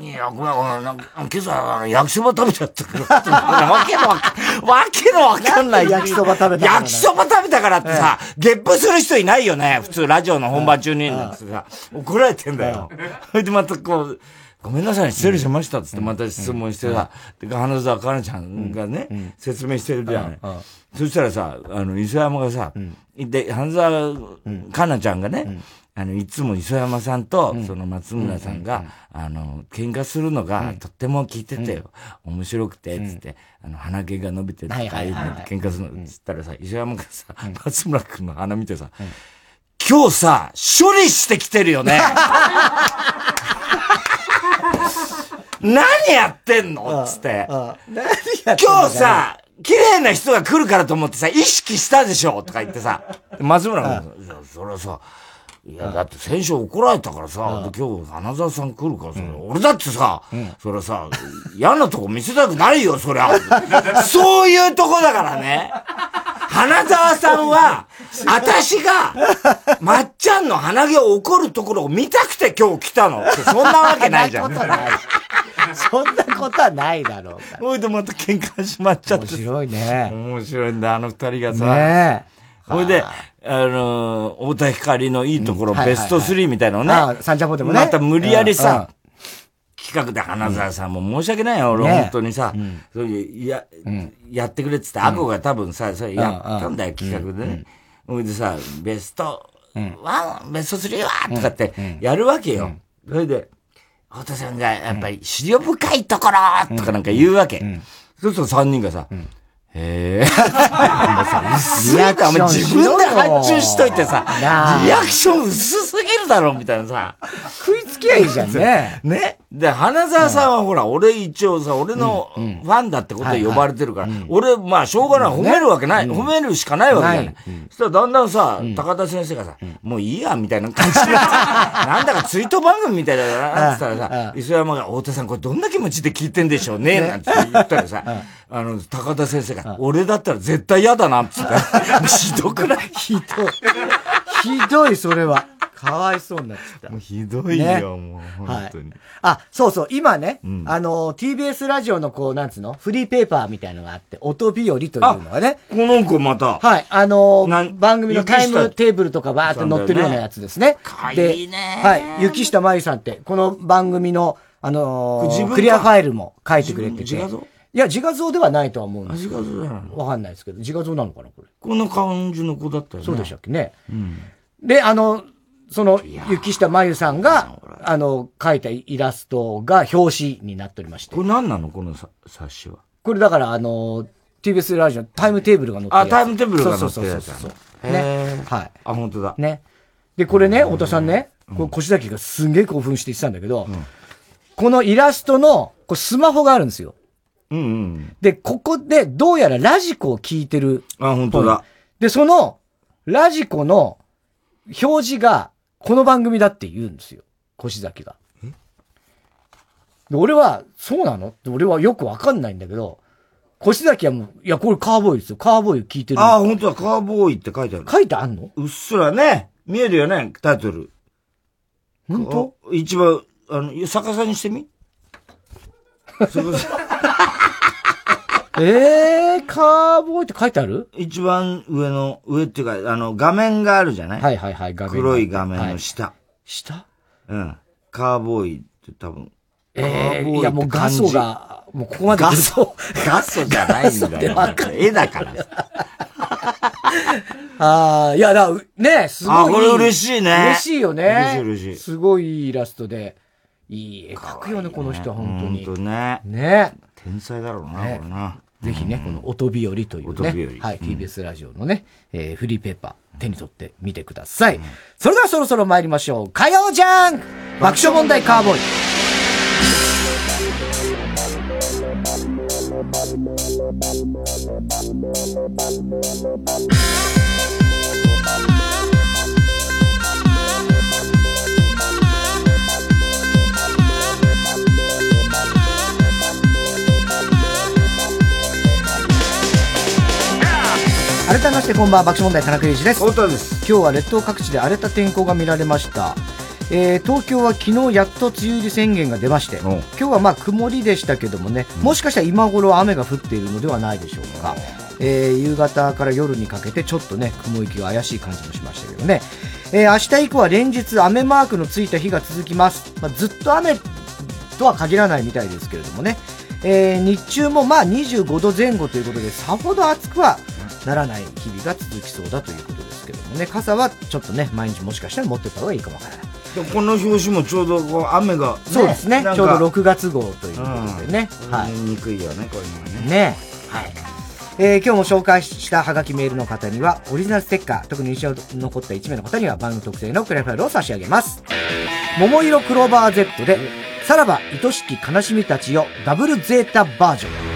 いや、ごめん、ごめん、今朝、焼きそば食べちゃったから、わけのわか、わけのわかんない。焼きそば食べた焼きそば食べたからってさ、ゲップする人いないよね。普通、ラジオの本番中に、なんてさ、怒られてんだよ。それでまたこう、ごめんなさい、失礼しましたっつってまた質問してさ、で、花澤香菜ちゃんがね、説明してるじゃない。そしたらさ、あの、磯山がさ、で、花澤香菜ちゃんがね、あの、いつも磯山さんと、その松村さんが、あの、喧嘩するのが、とっても聞いててよ。面白くて、つって、あの、鼻毛が伸びて、とか、喧嘩するの、つったらさ、磯山がさ、松村くんの鼻見てさ、今日さ、処理してきてるよね。何やってんの？つって。今日さ、綺麗な人が来るからと思ってさ、意識したでしょとか言ってさ。松村君、それはさ、いや、だって先週怒られたからさ、今日花沢さん来るからさ、俺だってさ、それさ、嫌なとこ見せたくないよ、そりゃ。そういうとこだからね。花沢さんは、私が、まっちゃんの鼻毛を怒るところを見たくて今日来たの。そんなわけないじゃん。そんなことはないだろうかほいでまた喧嘩しまっちゃって。面白いね。面白いんだ、あの二人がさ。ねほいで、あの、太田光のいいところ、ベスト3みたいなのね。ああ、サンジャポでもね。また無理やりさ、企画で花沢さんも申し訳ないよ、俺、本当にさ、そういう、や、やってくれって言って、アコが多分さ、それやったんだよ、企画でね。ほいでさ、ベスト1、ベスト3はとかってやるわけよ。それで、太田さんがやっぱり資料深いところとかなんか言うわけ。そうすると3人がさ、へえ。リアクション自分で発注しといてさ、リアクション薄すぎるだろ、みたいなさ。食いつきゃいいじゃんね。ね。で、花沢さんはほら、俺一応さ、俺のファンだってことで呼ばれてるから、俺、まあ、しょうがない。褒めるわけない。褒めるしかないわけじゃない。そしたらだんだんさ、高田先生がさ、もういいや、みたいな感じになって、なんだかツイート番組みたいだな、って言ったらさ、磯山が、太田さんこれどんな気持ちで聞いてんでしょうね、なんて言ったらさ、あの、高田先生が、俺だったら絶対嫌だな、って言ったら、ひどくない？ひどい。ひどい、それは。かわいそうになっちゃった。もうひどいよ、ね、もう、本当に、はい。あ、そうそう、今ね、うん、あの、TBS ラジオのこう、なんつうの？フリーペーパーみたいのがあって、音日和というのがね。この子また。はい、あの番組のタイムテーブルとかバーって載ってるようなやつですね。かいいね。はい、雪下真由さんって、この番組の、あのー、クリアファイルも書いてくれてて。いや、自画像ではないとは思うんです自画像じゃないわかんないですけど、自画像なのかな、これ？こんな感じの子だったよね。そうでしたっけ？ね。うん。で、あの、その、雪下真由さんが、あの、描いたイラストが表紙になっておりまして。これ何なの？この冊子は。これだから、あの、TBS ラジオタイムテーブルが載ってるあ、タイムテーブルが載ってるやつ。そうそうそうね。はい。あ、本当だ。ね。で、これね、太田さんね、これ、腰崎がすんげえ興奮して言ってたんだけど、このイラストの、これスマホがあるんですよ。うんうん。で、ここで、どうやらラジコを聞いてる。あ、本当だ。で、その、ラジコの表示が、この番組だって言うんですよ。腰崎が。で俺は、そうなの？俺はよくわかんないんだけど、腰崎はもう、いや、これカーボーイですよ。カーボーイ聞いてる。ああ、本当だ、カーボーイって書いてある。書いてあんの？うっすらね。見えるよね、タイトル。本当？一番、あの、逆さにしてみ？え えー、カーボーイって書いてある？一番上の、上っていうか、あの、画面があるじゃない？はいはいはい、画面。黒い画面の下。はい、下？うん。カーボーイって多分。ええー、いやもう画素が、もうここまで画素、画素じゃないんだよ。絵だから。ああ、いやだ、ね、すごい。あ、これ嬉しいね。嬉しいよね。嬉しい嬉しい。すごいイラストで。いい絵描くよね、この人は本当に。本当ね。ね。天才だろうな、これな。ぜひね、この音日和というね、はい、TBS ラジオのね、えー、フリーペーパー手に取ってみてください。それではそろそろ参りましょう。火曜じゃん爆笑問題カーボーイ。改めましてこんばんは爆笑問題田中裕二です。太田です。今日は列島各地で荒れた天候が見られました。えー、東京は昨日やっと梅雨入り宣言が出まして、今日はまあ曇りでしたけどもね、もしかしたら今頃雨が降っているのではないでしょうか、えー、夕方から夜にかけてちょっとね、雲行きが怪しい感じもしましたけどね、えー、明日以降は連日雨マークのついた日が続きます。まあ、ずっと雨とは限らないみたいですけれどもね、えー、日中もまあ25度前後ということで、さほど暑くはならない日々が続きそうだということですけどもね、傘はちょっとね、毎日もしかしたら持ってた方がいいかもわからない。この表紙もちょうどこう雨が、ね、そうですね。ちょうど6月号ということでね。うん、はい。にくいよね、こういうのはね。ね。はい。えー、今日も紹介したハガキメールの方には、オリジナルステッカー、特に印象に残った1名の方には番組特製のクレファイルを差し上げます。桃色クローバー Z で、さらば愛しき悲しみたちよ、ダブルゼータバージョン。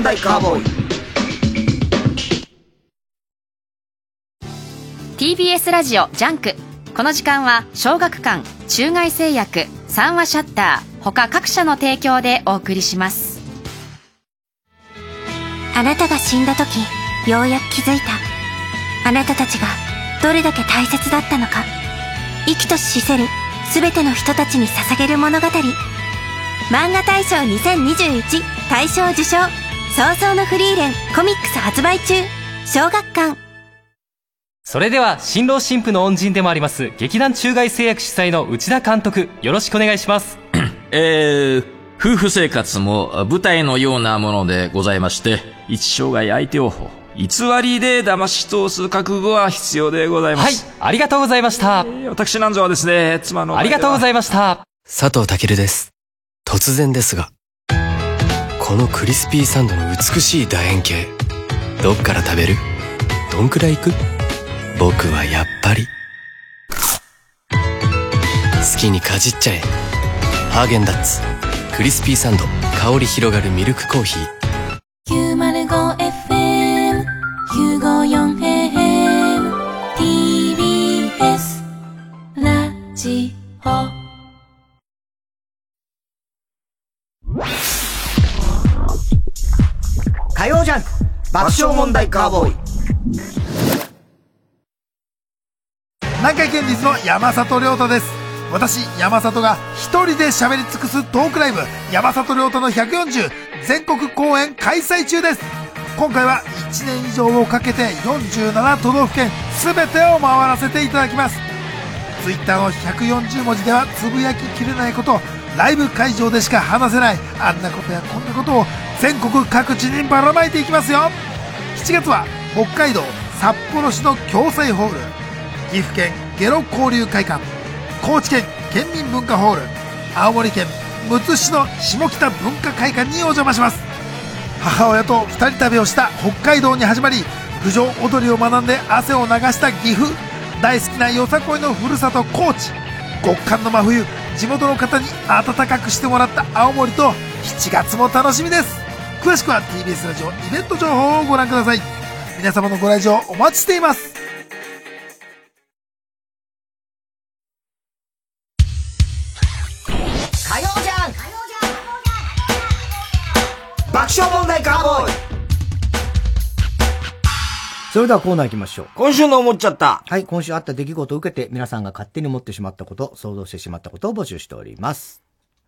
爆笑問題カーボーイ。TBS ラジオ JUNK。この時間は小学館中外製薬三和シャッター他各社の提供でお送りします。あなたが死んだ時ようやく気づいた。あなたたちがどれだけ大切だったのか。生きとし死せる全ての人たちに捧げる物語。漫画大賞2021大賞受賞早々のフリーレンコミックス発売中。小学館。それでは新郎新婦の恩人でもあります劇団中外製薬主催の内田監督よろしくお願いします。えー、夫婦生活も舞台のようなものでございまして一生涯相手を偽りで騙し通す覚悟は必要でございます。はいありがとうございました、えー、私なんぞはですね妻のありがとうございました。佐藤健です。突然ですがこのクリスピーサンドの美しい楕円形。どっから食べる？どんくらいいく？僕はやっぱり。好きにかじっちゃえ。ハーゲンダッツ。クリスピーサンド。香り広がるミルクコーヒー。ャン爆笑問題カーボーイ。南海県立の山里亮太です。私山里が一人で喋り尽くすトークライブ山里亮太の140全国公演開催中です。今回は1年以上をかけて47都道府県全てを回らせていただきます。Twitter の140文字ではつぶやききれないことライブ会場でしか話せないあんなことやこんなことを全国各地にばらまいていきますよ。7月は北海道札幌市の共済ホール岐阜県ゲロ交流会館高知県県民文化ホール青森県むつ市の下北文化会館にお邪魔します。母親と2人旅をした北海道に始まり郡上踊りを学んで汗を流した岐阜。大好きなよさこいのふるさと高知。極寒の真冬地元の方に暖かくしてもらった青森と7月も楽しみです。詳しくは TBS ラジオイベント情報をご覧ください。皆様のご来場お待ちしています。それではコーナー行きましょう。今週の思っちゃった。はい、今週あった出来事を受けて皆さんが勝手に思ってしまったこと、想像してしまったことを募集しております。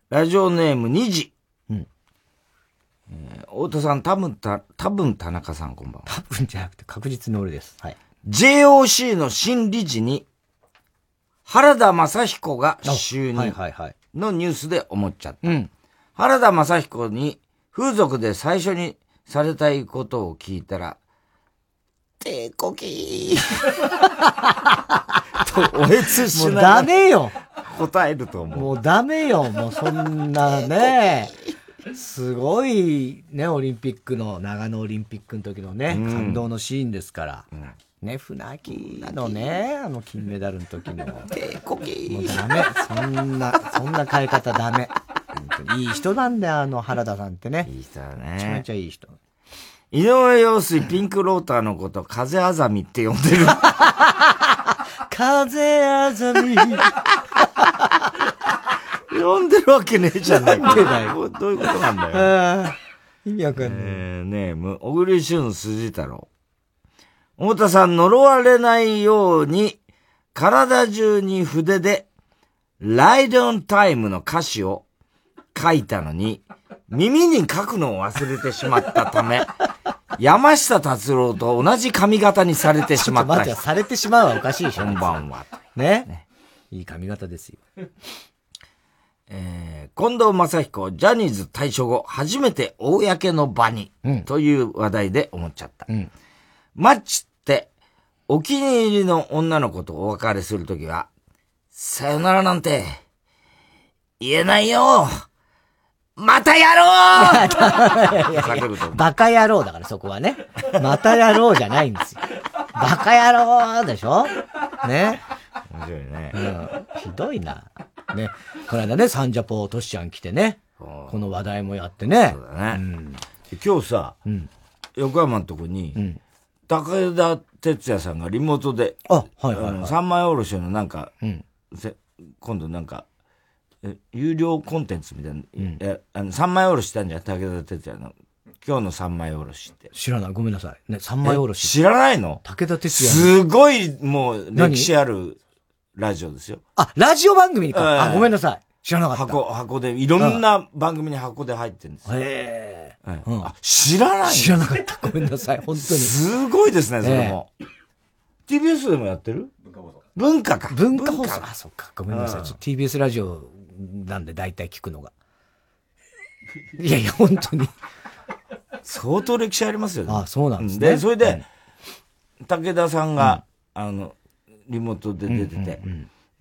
ラジオネーム2時。うん。えー、太田さん、多分た、多分田中さんこんばんは。多分じゃなくて確実に俺です。はい。JOC の新理事に、原田正彦が就任。はいはいはい。のニュースで思っちゃった。うん。原田正彦に風俗で最初にされたいことを聞いたら、手こきー。と、おえつしなもうダメよ。答えると思う。もうダメよ。もうそんなね。すごいね、オリンピックの、長野オリンピックの時のね、うん、感動のシーンですから。うん、ね、船木のね、あの金メダルの時の。手こきもうダメ。そんな、そんな変え方ダメ。いい人なんだよ、あの原田さんってね。いい人だね。めちゃめちゃいい人。井上陽水ピンクローターのこと、風あざみって呼んでる。風あざみ。呼んでるわけねえじゃないか。どういうことなんだよ。意味わかんない。えー、ねえ、小栗旬筋太郎。太田さん呪われないように、体中に筆で、ライドオンタイムの歌詞を書いたのに、耳に書くのを忘れてしまったため、山下達郎と同じ髪型にされてしまったちょっと待って、されてしまうはおかしいでしょ。こんばんは。ね。ねいい髪型ですよ。えー、近藤正彦、ジャニーズ退所後、初めて公の場に、うん、という話題で思っちゃった。うん、マッチって、お気に入りの女の子とお別れするときは、さよならなんて、言えないよまたやろうバカ野郎だからそこはね。またやろうじゃないんですよ。バカ野郎でしょ？ね？面白いね。うん。ひどいな。ね。この間ね、サンジャポトシちゃん来てね。この話題もやってね。そうだね。うん、今日さ、うん、横山のとこに、うん、高田哲也さんがリモートで、あ、はいはい、はい、三枚おろしのなんか、うん、今度なんか、有料コンテンツみたいな、うん、えあの三枚おろししたんじゃん、武田鉄矢の。今日の三枚おろしって。知らない。ごめんなさい。ね、三枚おろし。知らないの？武田鉄矢。すごい、もう、歴史あるラジオですよ。あ、ラジオ番組にか。あ、ごめんなさい。知らなかった。箱、箱で、いろんな番組に箱で入ってるんですよ。へえ。うん、あ、知らない知らなかった。ごめんなさい。本当に。すごいですね、それも。TBS でもやってる？文化放送。文化か。文化放送。あ、そっか。ごめんなさい。ちょっと TBS ラジオなんで大体聞くのが。いやいや、本当に。相当歴史ありますよね。あそうなんですね。で、それで、武田さんが、あの、リモートで出てて、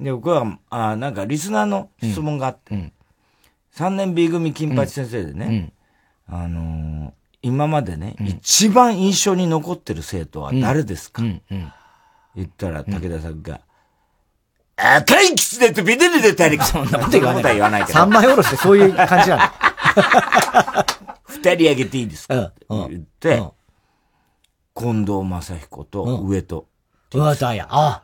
で、僕は、あなんかリスナーの質問があって、3年 B 組金八先生でね、あの今までね、一番印象に残ってる生徒は誰ですか、言ったら武田さんが、赤いキツネとビデルで大陸。そんなこと言わない。言わないけど。三枚おろしてそういう感じなの。二人あげていいですか？って言って、近藤正彦と上戸。上戸や。あ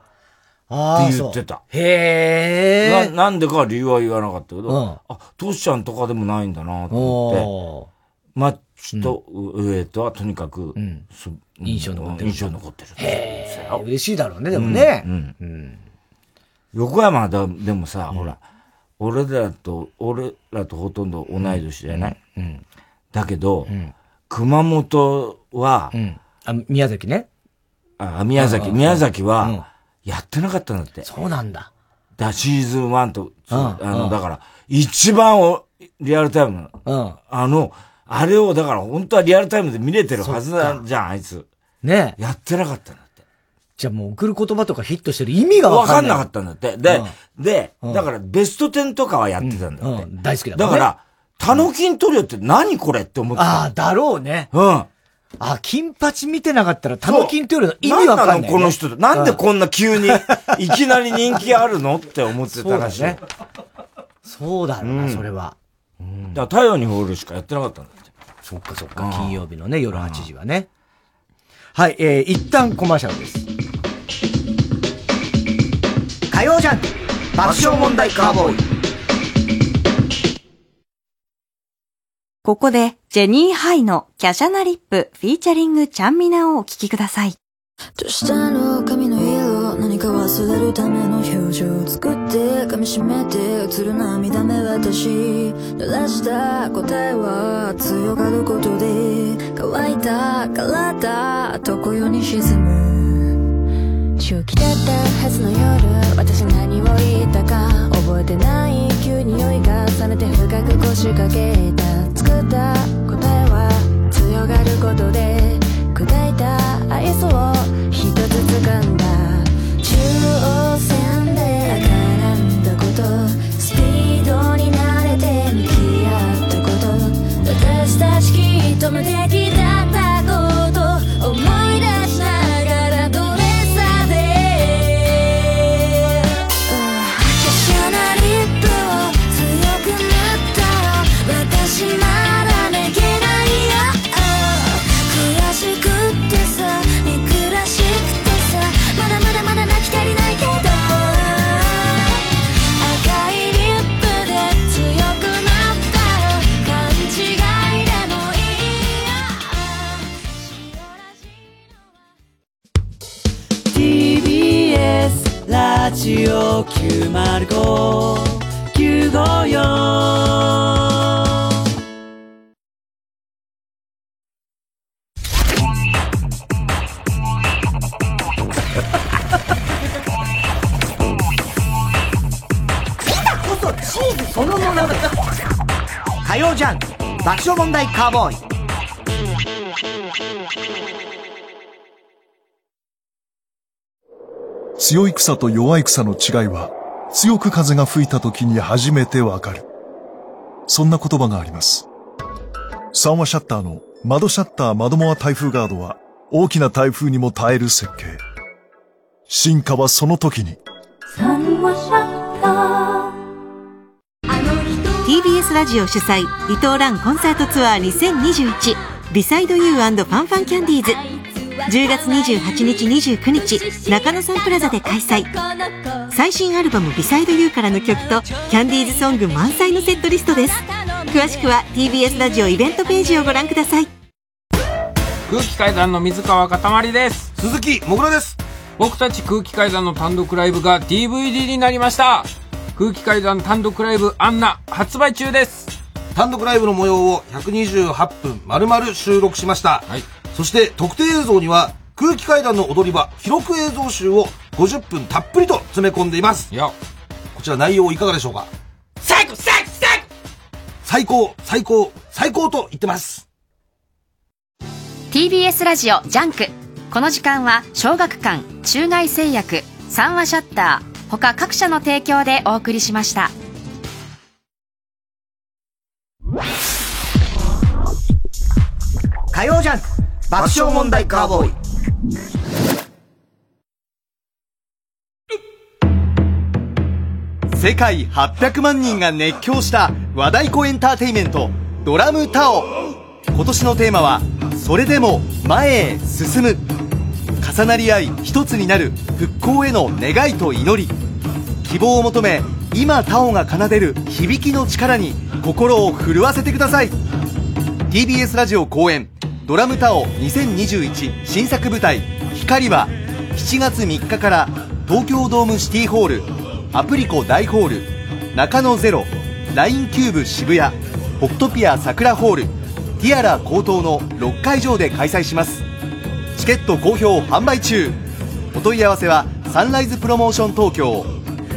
あ。って言ってた。へえ。な、なんでか理由は言わなかったけど、あ、トシちゃんとかでもないんだなと思って、マッチと上戸はとにかく、印象残ってる。印象残ってる。へえ。嬉しいだろうね、でもね。うん横山だ、でもさ、ほら、俺らと、俺らとほとんど同い年じゃない、うん、だけど、熊本は、あ、宮崎ね。あ、宮崎、宮崎は、やってなかったんだって。そうなんだ。だ、シーズン1と、あの、だから、一番お、リアルタイムの、あの、あれを、だから本当はリアルタイムで見れてるはずだじゃん、あいつ。ねやってなかったの。じゃあもう送る言葉とかヒットしてる意味がわかんない。わかんなかったんだって。で、うん、で、うん、だからベスト10とかはやってたんだって。うん、大好きだから、ね。だから、タノキントリオって何これって思ってた。ああ、だろうね。うん。あ、金八見てなかったら、タノキントリオの意味わかんない、ね。この人なんでこんな急に、いきなり人気あるのって思ってたらしい。ね。そうだろうな、それは。うん、だから太陽にほるしかやってなかったんだって。そっかそっか、金曜日のね、夜8時はね。はい、えー、一旦コマーシャルです。火曜ジャン爆笑問題カーボーイ。ここでジェニーハイのキャシャナリップフィーチャリングチャンミナをお聴きください。どしたの髪の色何か忘れるための表情作って噛み締めて映る涙目私。濡らした答えは強がることで乾いた体常世に沈む周期だったはずの夜私何を言ったか覚えてない急に酔いが重ねて深く腰掛けた。作った答えは強がることで砕いた愛想を一つ掴んだ。オ火曜ジャン爆笑問題カーボーイ強い草と弱い草の違いは強く風が吹いた時に初めてわかる。そんな言葉があります。三話シャッターの窓シャッター窓モア台風ガードは大きな台風にも耐える設計。進化はその時に。TBS ラジオ主催伊藤蘭コンサートツアー2021ビサイドユーファンファンキャンディーズ10月28日29日中野サンプラザで開催。最新アルバム「ビサイドユーからの曲とキャンディーズソング満載のセットリストです。詳しくは TBS ラジオイベントページをご覧ください。空気階段の水川かたまりです。鈴木もぐらです。僕たち空気階段の単独ライブが DVD になりました。空気階段単独ライブアンナ発売中です。単独ライブの模様を128分丸々収録しました、はい、そして特典映像には空気階段の踊り場記録映像集を50分たっぷりと詰め込んでいます。こちら内容いかがでしょうか？最高最高最高。最高最高と言ってます。TBS ラジオ JUNK。この時間は小学館中外製薬三和シャッター他各社の提供でお送りしました。火曜ジャンク爆笑問題カーボーイ。世界800万人が熱狂した和太鼓エンターテイメントドラムタオ。今年のテーマはそれでも前へ進む。重なり合い一つになる復興への願いと祈り。希望を求め今タオが奏でる響きの力に心を震わせてください。TBS ラジオ公演。ドラムタオ2021新作舞台光は7月3日から東京ドームシティホールアプリコ大ホール中野ゼロ LINE キューブ渋谷北トピア桜ホールティアラ高等の6会場で開催します。チケット好評販売中。お問い合わせはサンライズプロモーション東京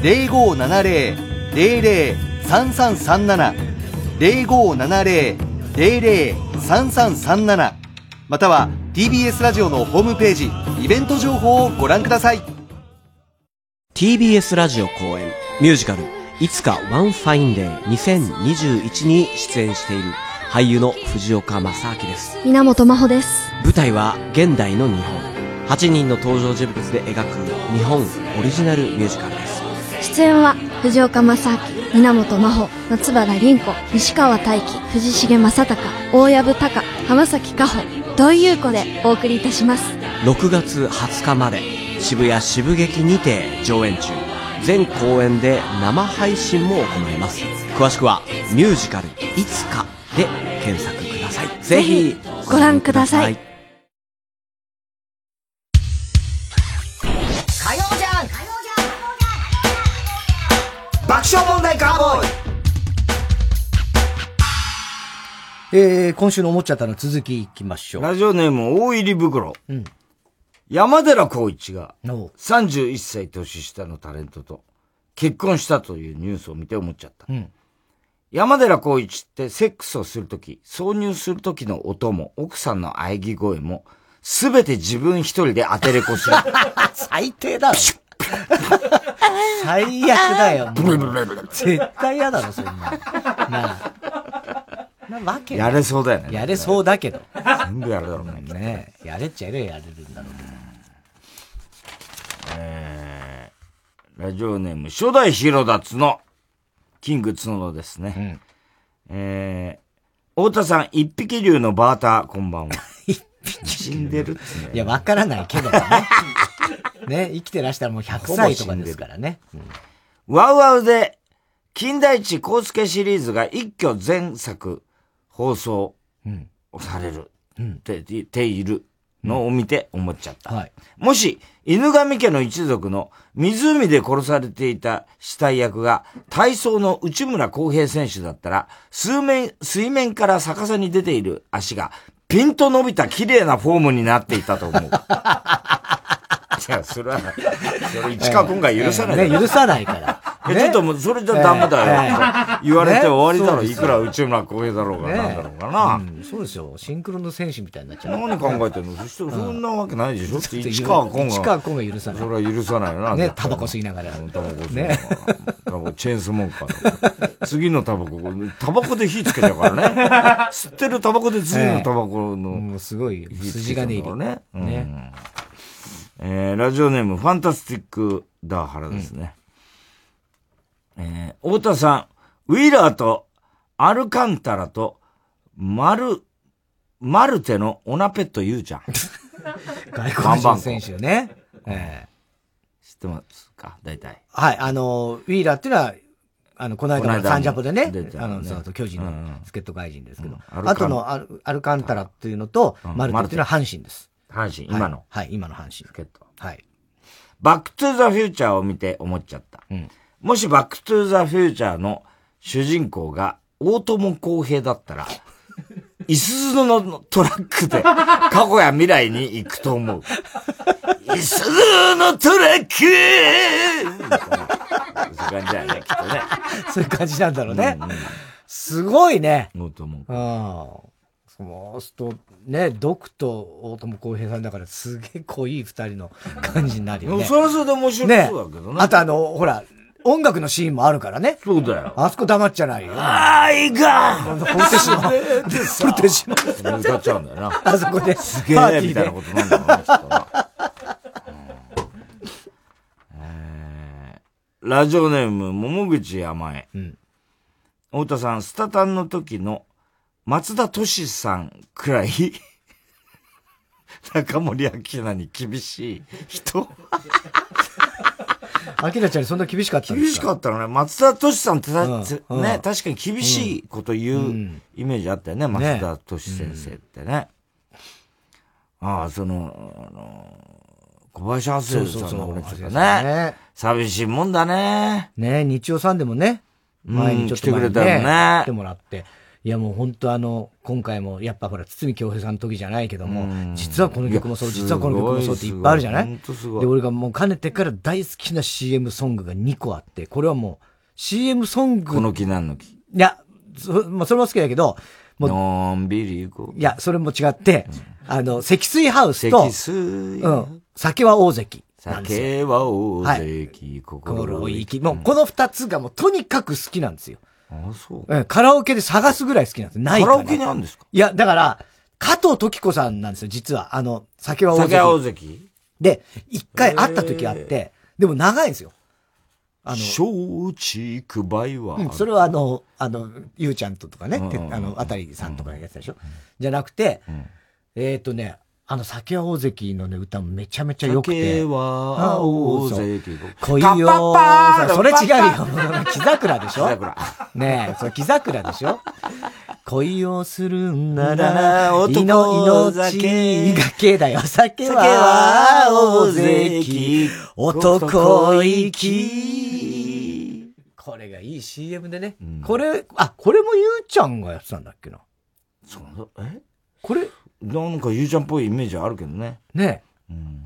0570-003337 0570-003337または TBS ラジオのホームページイベント情報をご覧ください。TBS ラジオ後援ミュージカルいつか one fine day 2021に出演している俳優の藤岡正明です。源真帆です。舞台は現代の日本。8人の登場人物で描く日本オリジナルミュージカルです。出演は藤岡正明源真帆松原凛子西川大輝藤重正隆大藪隆浜崎加穂土井優子でお送りいたします。6月20日まで渋谷渋劇にて上演中。全公演で生配信も行います。詳しくはミュージカル「いつか」で検索ください。ぜひご覧ください。火曜じゃん。爆笑問題カーボーイえー、今週の思っちゃったの続きいきましょう。ラジオネーム大入り袋。うん。山寺宏一が、31歳年下のタレントと結婚したというニュースを見て思っちゃった。うん。山寺宏一ってセックスをするとき、挿入するときの音も、奥さんの喘ぎ声も、すべて自分一人で当てれこする。最低だろ。最悪だよ。絶対嫌だろ、そんな。なあ。なわけやれそうだよね。やれそうだけど。全部やるだろうね。ねやれっちゃやれやれるんだろうけど。えー、ラジオネーム、初代ヒロダツのキング角野ですね。うん、えー、太田さん、一匹竜のバーター、こんばんは。死んでるってね。いや、わからないけどね。ね、生きてらしたらもう100歳とかですからね。うん、ワウワウで、金田一光介シリーズが一挙全作放送されるって言っているのを見て思っちゃった。はい、もし、犬神家の一族の湖で殺されていた死体役が体操の内村航平選手だったら、数面、水面から逆さに出ている足がピンと伸びた綺麗なフォームになっていたと思う。いや、それは、それ市川今回許さない、ね。許さないから。え、ちょっともう、それじゃダメだよ。言われて終わりだろ。いくら内村航平だろうが、なんだろうかな。そうですよ。シンクロの選手みたいになっちゃう。何考えてんの？そしてそんなわけないでしょ？市川崑が。市川崑が許さない。それは許さないよな。ね、タバコ吸いながら。タバコ吸いながら。タバコ、チェーンスモーカー。次のタバコ、タバコで火つけちゃうからね。吸ってるタバコで次のタバコの。もうすごい、筋金入り。ね。ね。えー、ラジオネーム、ファンタスティックダーハラですね。うん、えー、太田さん、ウィーラーとアルカンタラとマル、マルテのオナペットユーちゃん。外国人選手ね。えー、知ってますか？大体。はい、あの、ウィーラーっていうのは、あの、この間のサンジャポでね、あの、その巨人の助っ人外人ですけど、あとのアルアルカンタラっていうのと、マルテっていうのは阪神です。阪神、今の。はい、今の阪神。助っ人。はい。バックトゥザフューチャーを見て思っちゃった。もしバックトゥザフューチャーの主人公が大友康平だったら、いすゞのトラックで 過去や未来に行くと思う。いすゞのトラック そういう感じだよね、きっとね。そういう感じなんだろうね。すごいね。大友ああ。そうすると、ね、ドクと大友康平さんだからすげえ濃い二人の感じになるよね。それはそれで面白そうだけどね。あとあの、ほら、音楽のシーンもあるからね。そうだよ。あそこ黙っちゃないよ。愛がポルテシノ。ポルテシノ。歌っちゃうんだよな。あそこで。すげえみたいなことなんだろうな、ちょっとな。ラジオネーム、桃口山江。うん。太田さん、スタタンの時の松田敏さんくらい 中森明菜に厳しい人明菜ちゃんにそんな厳しかったん厳しかったのね。松田敏さんってさ、うん、ね、確かに厳しいこと言うイメージあったよね、うん、松田敏先生ってね。うん、ああ、その、あの、小林亜生さんの俺とかね。ね寂しいもんだね。ね日曜さんでもね、前にちょっと、ね、来てくれたよね。来てもらって。いやもう本当あの、今回も、やっぱほら、堤京平さんの時じゃないけども、実はこの曲もそう、実はこの曲もそうっていっぱいあるじゃない？で、俺がもうかねてから大好きな CM ソングが2個あって、これはもう、CM ソング。この木なんの木？いや、そ,、まあ、それも好きだけど、もう。のんびり行こう。いや、それも違って、うん、あの、積水ハウスと、積水。うん。酒は大関。酒は大関、はい、心意気。もうこの二つがもうとにかく好きなんですよ。あそう。うん、カラオケで探すぐらい好きなんです。ないカラオケにあるんですか？いや、だから、加藤時子さんなんですよ、実は。あの、酒は大関。酒は大関で、一回会った時あって、でも長いんですよ。あの、松竹梅は、うん、それはあの、あの、ゆうちゃんととかね、あの、あたりさんとかやってたでしょ、うん、じゃなくて、うん、えっ、ー、とね、あの、酒は大関のね、歌めちゃめちゃ良くて。酒は大関。恋よー。それ違うよ。木桜でしょ？木桜。ねえ、それ木桜でしょ？恋をするんなら、男の命がけだよ。酒は大関。男息。これがいい CM でね。うん、これ、あ、これもゆうちゃんがやってたんだっけな。そうだ、え？これなんかゆうちゃんっぽいイメージあるけどね。ねえ。うん。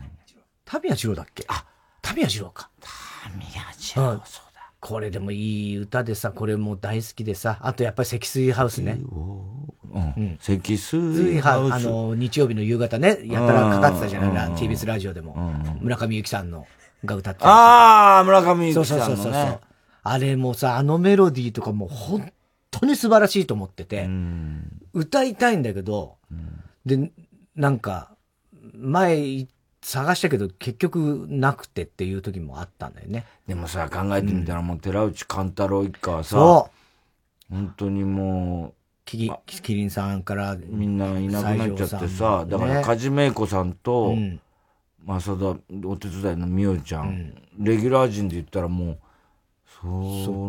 タミヤ二郎だっけ？あ、タミヤ二郎か。タミヤ二郎、うん、そうだ。これでもいい歌でさ、これも大好きでさ、あとやっぱり積水ハウスね。うん。積水ハウス。あの、日曜日の夕方ね、やったらかかってたじゃないな、TBS ラジオでも。村上由紀さんの、が歌ってああ、村上由紀さんの、ね。そうそうそうそう。あれもさ、あのメロディーとかも本当に素晴らしいと思ってて、歌いたいんだけど、で、なんか、前探したけど結局なくてっていう時もあったんだよね。でもさ、考えてみたらもう寺内勘太郎一家はさ、そう。本当にもう、キキリンさんからみんないなくなっちゃってさ、だから梶芽子さんと、うん、正田お手伝いのみおちゃん、うん、レギュラー陣で言ったらもう、そ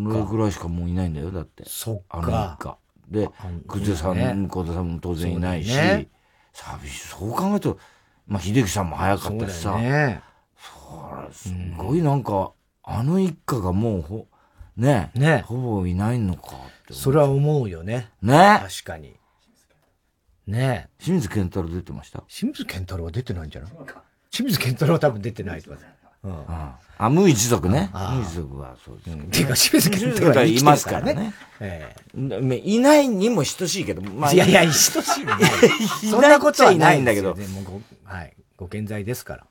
のぐらいしかもういないんだよ、だって。そっか。あの一家。で、久世さん、向田さんも当然いないし、ね、寂しい。そう考えると、まあ、秀樹さんも早かったしさ。ね、そすごいなんか、うん、あの一家がもうほ、ねねほぼいないのかって。それは思うよね。ね確かに。ね清水健太郎出てました？清水健太郎は出てないんじゃない？清水健太郎は多分出てないと思う。あ、無一族ね。無一族はそうです。ていうか、清水健太いますからね。いないにも等しいけど、まあ。いやいや、等しいない。そんなことはいないんだけど。はい。ご健在ですから。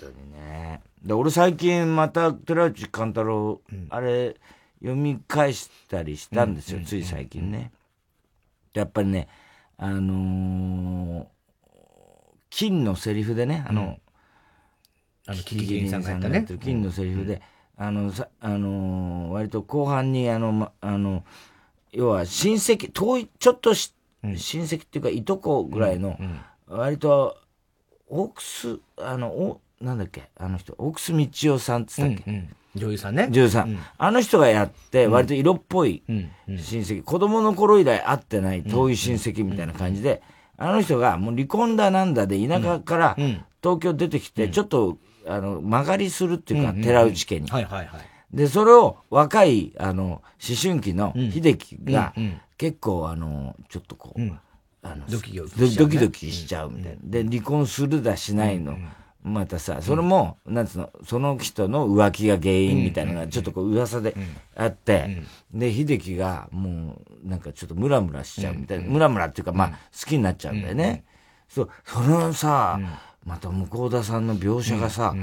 本当にね。で、俺最近また寺内勘太郎、あれ、読み返したりしたんですよ、つい最近ね。やっぱりね、あの金のセリフでね、あの、あの、キキキリンさんがやったね。金のセリフで、あの、さ、あの割と後半に、あの、ま、あの、要は親戚、遠い、ちょっとし、親戚っていうか、いとこぐらいの、割と、オークス、あの、お、なんだっけ、あの人、オークス道夫さんって言ったっけ、うんうん。女優さんね。女優さん。うん、あの人がやって、割と色っぽい親戚、子供の頃以来会ってない遠い親戚みたいな感じで、あの人がもう離婚だなんだで田舎から東京出てきて、ちょっと、あの、曲がりするっていうか、寺内家に。はいはいはい。で、それを若い、あの、思春期の秀樹が、結構、あの、ちょっとこう、あの、ドキドキしちゃうみたいな。で、離婚するだしないの。またさ、それも、なんつうの、その人の浮気が原因みたいなのが、ちょっとこう噂であって、で、秀樹が、もう、なんかちょっとムラムラしちゃうみたいな、ムラムラっていうか、まあ、好きになっちゃうんだよね。そう、そのさ、また向田さんの描写がさ、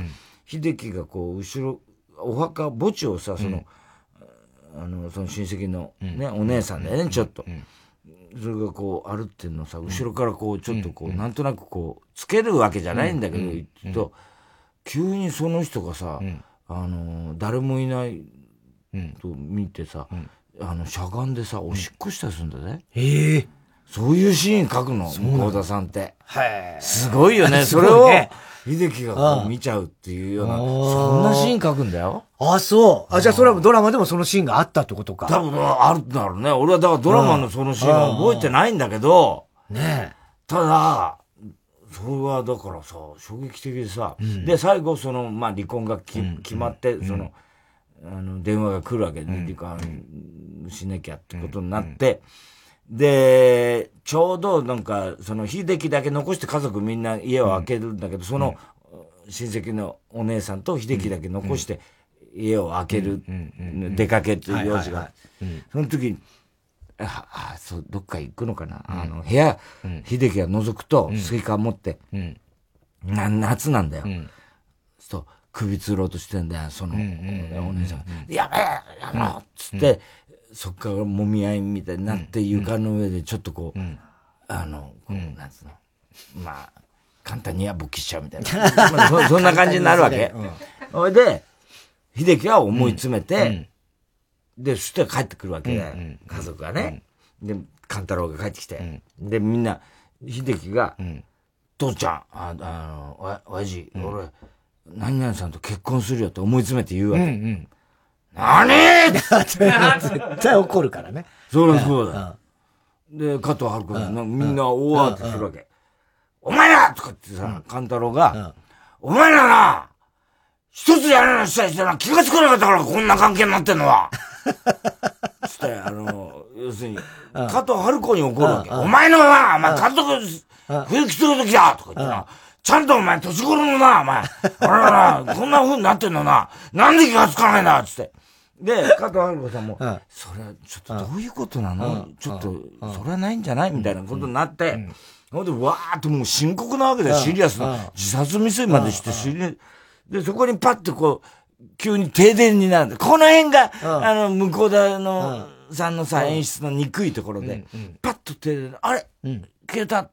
秀樹がこう、後ろ、お墓、墓地をさ、その、あの、その親戚のね、お姉さんだよね、ちょっと。それがこう歩ってんのさ、後ろからこう、ちょっとこう、なんとなくこう、つけるわけじゃないんだけど、と、急にその人がさ、あの、誰もいないと見てさ、あの、しゃがんでさ、おしっこしたりするんだね。へえ。そういうシーン書くの、向田さんって。すごいよね、それを。秀樹がこう見ちゃうっていうような、そんなシーン書くんだよ。あ、そう。あ、じゃあそれはドラマでもそのシーンがあったってことか。多分あるんだろうね。俺はだからドラマのそのシーンは覚えてないんだけど、ねただ、それはだからさ、衝撃的でさ、で、最後その、まあ離婚がき、決まって、その、あの、電話が来るわけで、離婚しなきゃってことになって、で、ちょうどなんか、その秀樹だけ残して家族みんな家を開けるんだけど、その親戚のお姉さんと秀樹だけ残して家を開ける、出かけっていう用事が。その時に、あ、あ、そう、どっか行くのかな？あの、部屋、秀樹が覗くと、スイカ持って、な、夏なんだよ。そう、首つろうとしてんだよ、その、お姉さん。やべえやめろつって、そっから揉み合いみたいになって床の上でちょっとこう、あの、なんつうの、まあ、簡単には勃起しちゃうみたいな。まあそそんな感じになるわけ。それで、秀樹は思い詰めて、で、そしたら帰ってくるわけ。で、家族がね。で、勘太郎が帰ってきて、で、みんな、秀樹が、父ちゃん、ああの、おや、親父、俺、何々さんと結婚するよって思い詰めて言うわけ。何？絶対怒るからね。そりゃそうだ。で、加藤春子がみんな大慌てするわけ。お前らとかってさ、勘太郎が、お前らな、一つやらなしたい人な気がつかなかったからこんな関係になってんのは。つって、あの、要するに、加藤春子に怒るわけ。お前のな、お前監督、冬来てる時だとか言ってな。ちゃんとお前年頃のな、お前。あらら、こんな風になってんのな。なんで気がつかないんだつって。で、加藤春子さんも、それはちょっとどういうことなの？ちょっと、それはないんじゃない？みたいなことになって、ほんで、わーっともう深刻なわけだよ。シリアスな。自殺未遂までしてシリ。で、そこにパッとこう、急に停電になる。この辺が、あの、向こうだの、さんのさ、演出の憎いところで、パッと停電、あれ？消えた、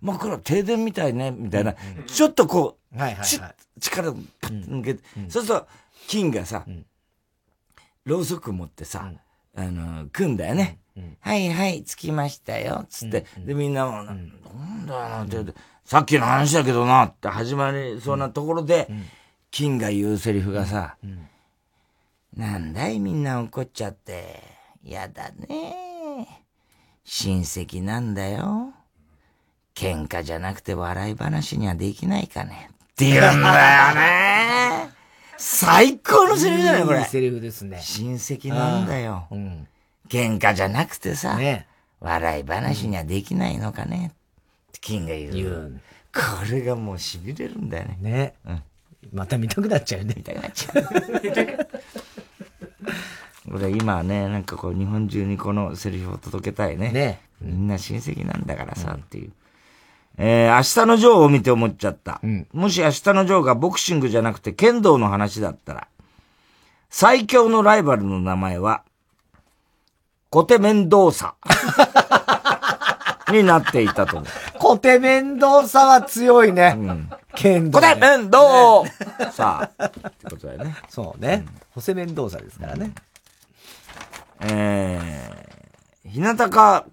真っ暗、停電みたいね、みたいな。ちょっとこう、力をパッと抜けて、そうすると、金がさ、ろうそく持ってさ、あの、組んだよね。はいはい、着きましたよ、つって。で、みんなも、なんだよな、って、さっきの話だけどな、って始まりそうなところで、金が言うセリフがさ、なんだいみんな怒っちゃって。やだね。親戚なんだよ。喧嘩じゃなくて笑い話にはできないかね。って言うんだよね。最高のセリフだよ、これ。いいセリフですね。親戚なんだよ。うん、喧嘩じゃなくてさ、ね、笑い話にはできないのかね。って金が言う。言う。これがもう痺れるんだよね。ね。うん。また見たくなっちゃうね。見たくなっちゃう。俺今ね、なんかこう日本中にこのセリフを届けたいね。ね。みんな親戚なんだからさ、っていう。えー、明日のジョーを見て思っちゃった。うん、もし明日のジョーがボクシングじゃなくて剣道の話だったら、最強のライバルの名前は、コテメンドーサ。になっていたと思う。コテメンドーサは強いね。うん。剣道、ね。コテメンドーサ。ってことだよね。そうね。ホセメンドーサですからね。うん、えー、日向坂、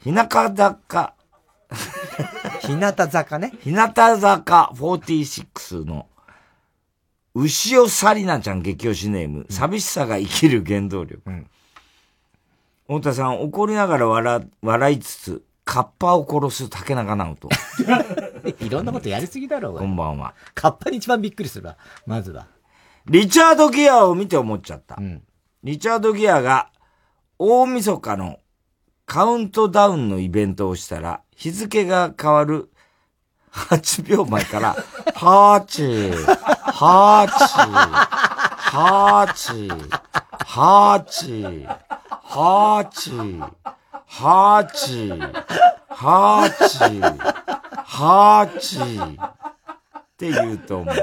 日向坂、日向坂ね。日向坂46の、牛尾紗理奈ちゃん激推しネーム、寂しさが生きる原動力。うん、太田さん、怒りながら笑、笑いつつ、カッパを殺す竹中直人。いろんなことやりすぎだろうこんばんは。カッパに一番びっくりするわ。まずは。リチャード・ギアを見て思っちゃった。うん、リチャード・ギアが、大晦日のカウントダウンのイベントをしたら、日付が変わる8秒前から、ハーチー、ハーチー、ハーチー、ハーチー、ハーチー、ハーチー、ハーチー、ハーチーって言うと思う。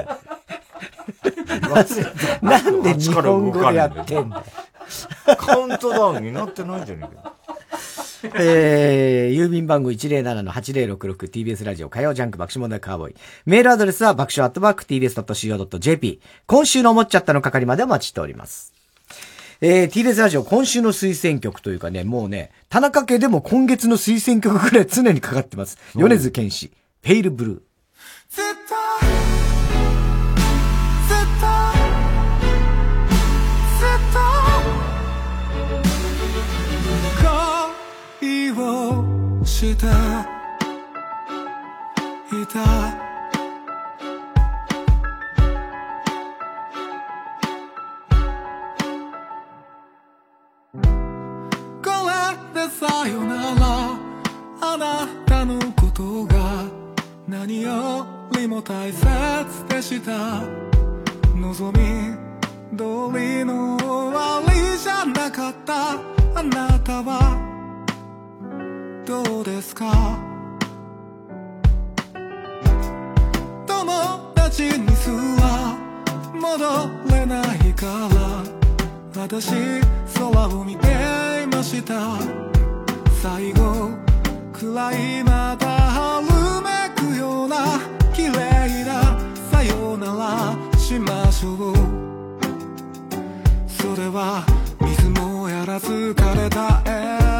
なんで日本語でやってんだよ。カウントダウンになってないんじゃねえか。えー、郵便番号 107-8066TBS ラジオ火曜ジャンク爆笑問題カーボーイ。メールアドレスは爆笑アットバック TBS.CO.JP。今週の思っちゃったの係までお待ちしております。えー、TBS ラジオ今週の推薦曲というかね、もうね、田中家でも今月の推薦曲ぐらい常にかかってます。米津玄師、ペイルブルー。していた。これでさよなら。あなたのことが何よりも大切でした。望み通りの終わりじゃなかった。あなたはどうですか？友達にすら戻れないから。私空を見ていました。最後くらいまた春めくような綺麗なさよならしましょう。それは水もやらず枯れたエ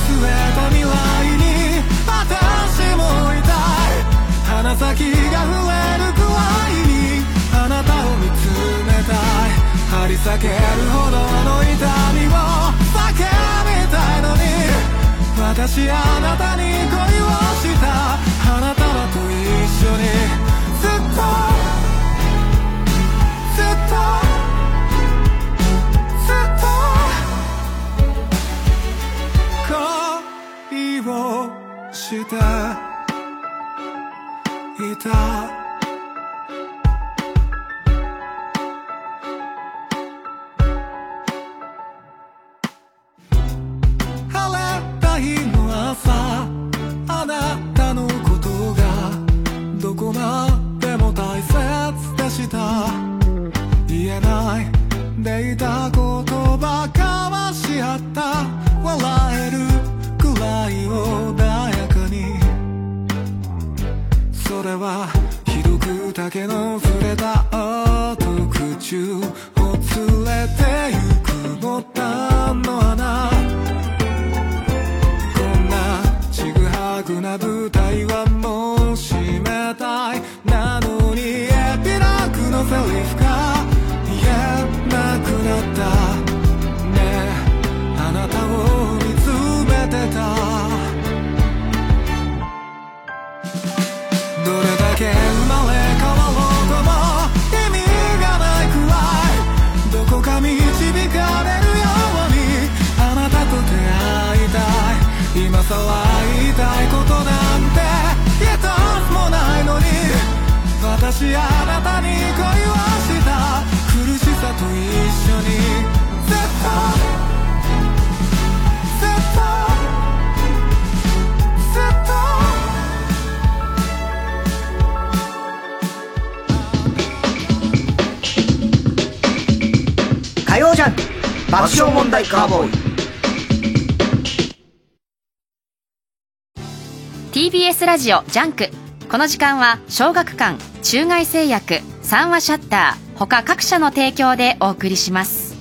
先が震えるくらいにあなたを見つめたい張り裂けるほどの痛みを叫びたいのに。私あなたに恋をしたあなたはと一緒に。ずっとずっと。ずっと。恋をした。抵达はひどく竹の触れた特注をさら言いたいことなんて一つもないのに私あなたに恋をした。苦しさと一緒に。ずっと火曜ジャン爆笑問題カーボーイ TBS ラジオ JUNK。この時間は小学館中外製薬三和シャッター他各社の提供でお送りします。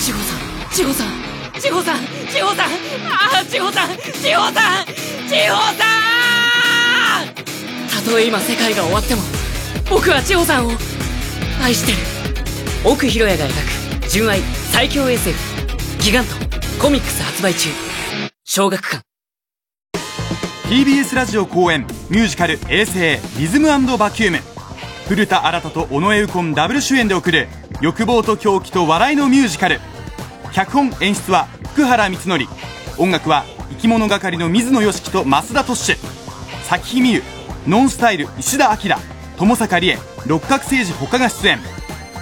千穂さん千穂さん千穂さん千穂さんああ千穂さん千穂さん千穂さん！たとえ今世界が終わっても僕は千穂さんを愛してる。奥博也が描く純愛最強 SF ギガントコミックス発売中。小学館。TBS ラジオ公演ミュージカル「衛星リズムバキューム」古田新太と尾上右近ダブル主演で送る欲望と狂気と笑いのミュージカル。脚本演出は福原光則。音楽は生き物係の水野良樹と増田トッシュ。咲日美優ノンスタイル石田明友坂理恵。六角誠治他が出演。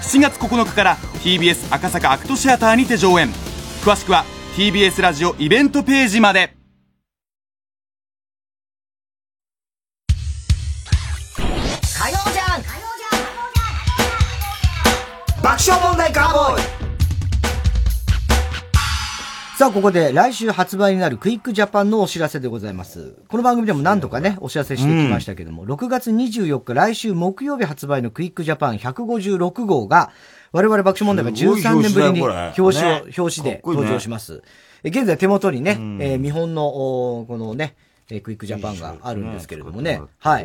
7月9日から TBS 赤坂アクトシアターにて上演。詳しくは TBS ラジオイベントページまで。さあ、ここで来週発売になるクイックジャパンのお知らせでございます。この番組でも何度かね、お知らせしてきましたけども、6月24日来週木曜日発売のクイックジャパン156号が、我々爆笑問題が13年ぶりに表紙を、ね。表紙で登場します。え現在手元にね、えー見本の、おこのね、えークイックジャパンがあるんですけれどもね、はい。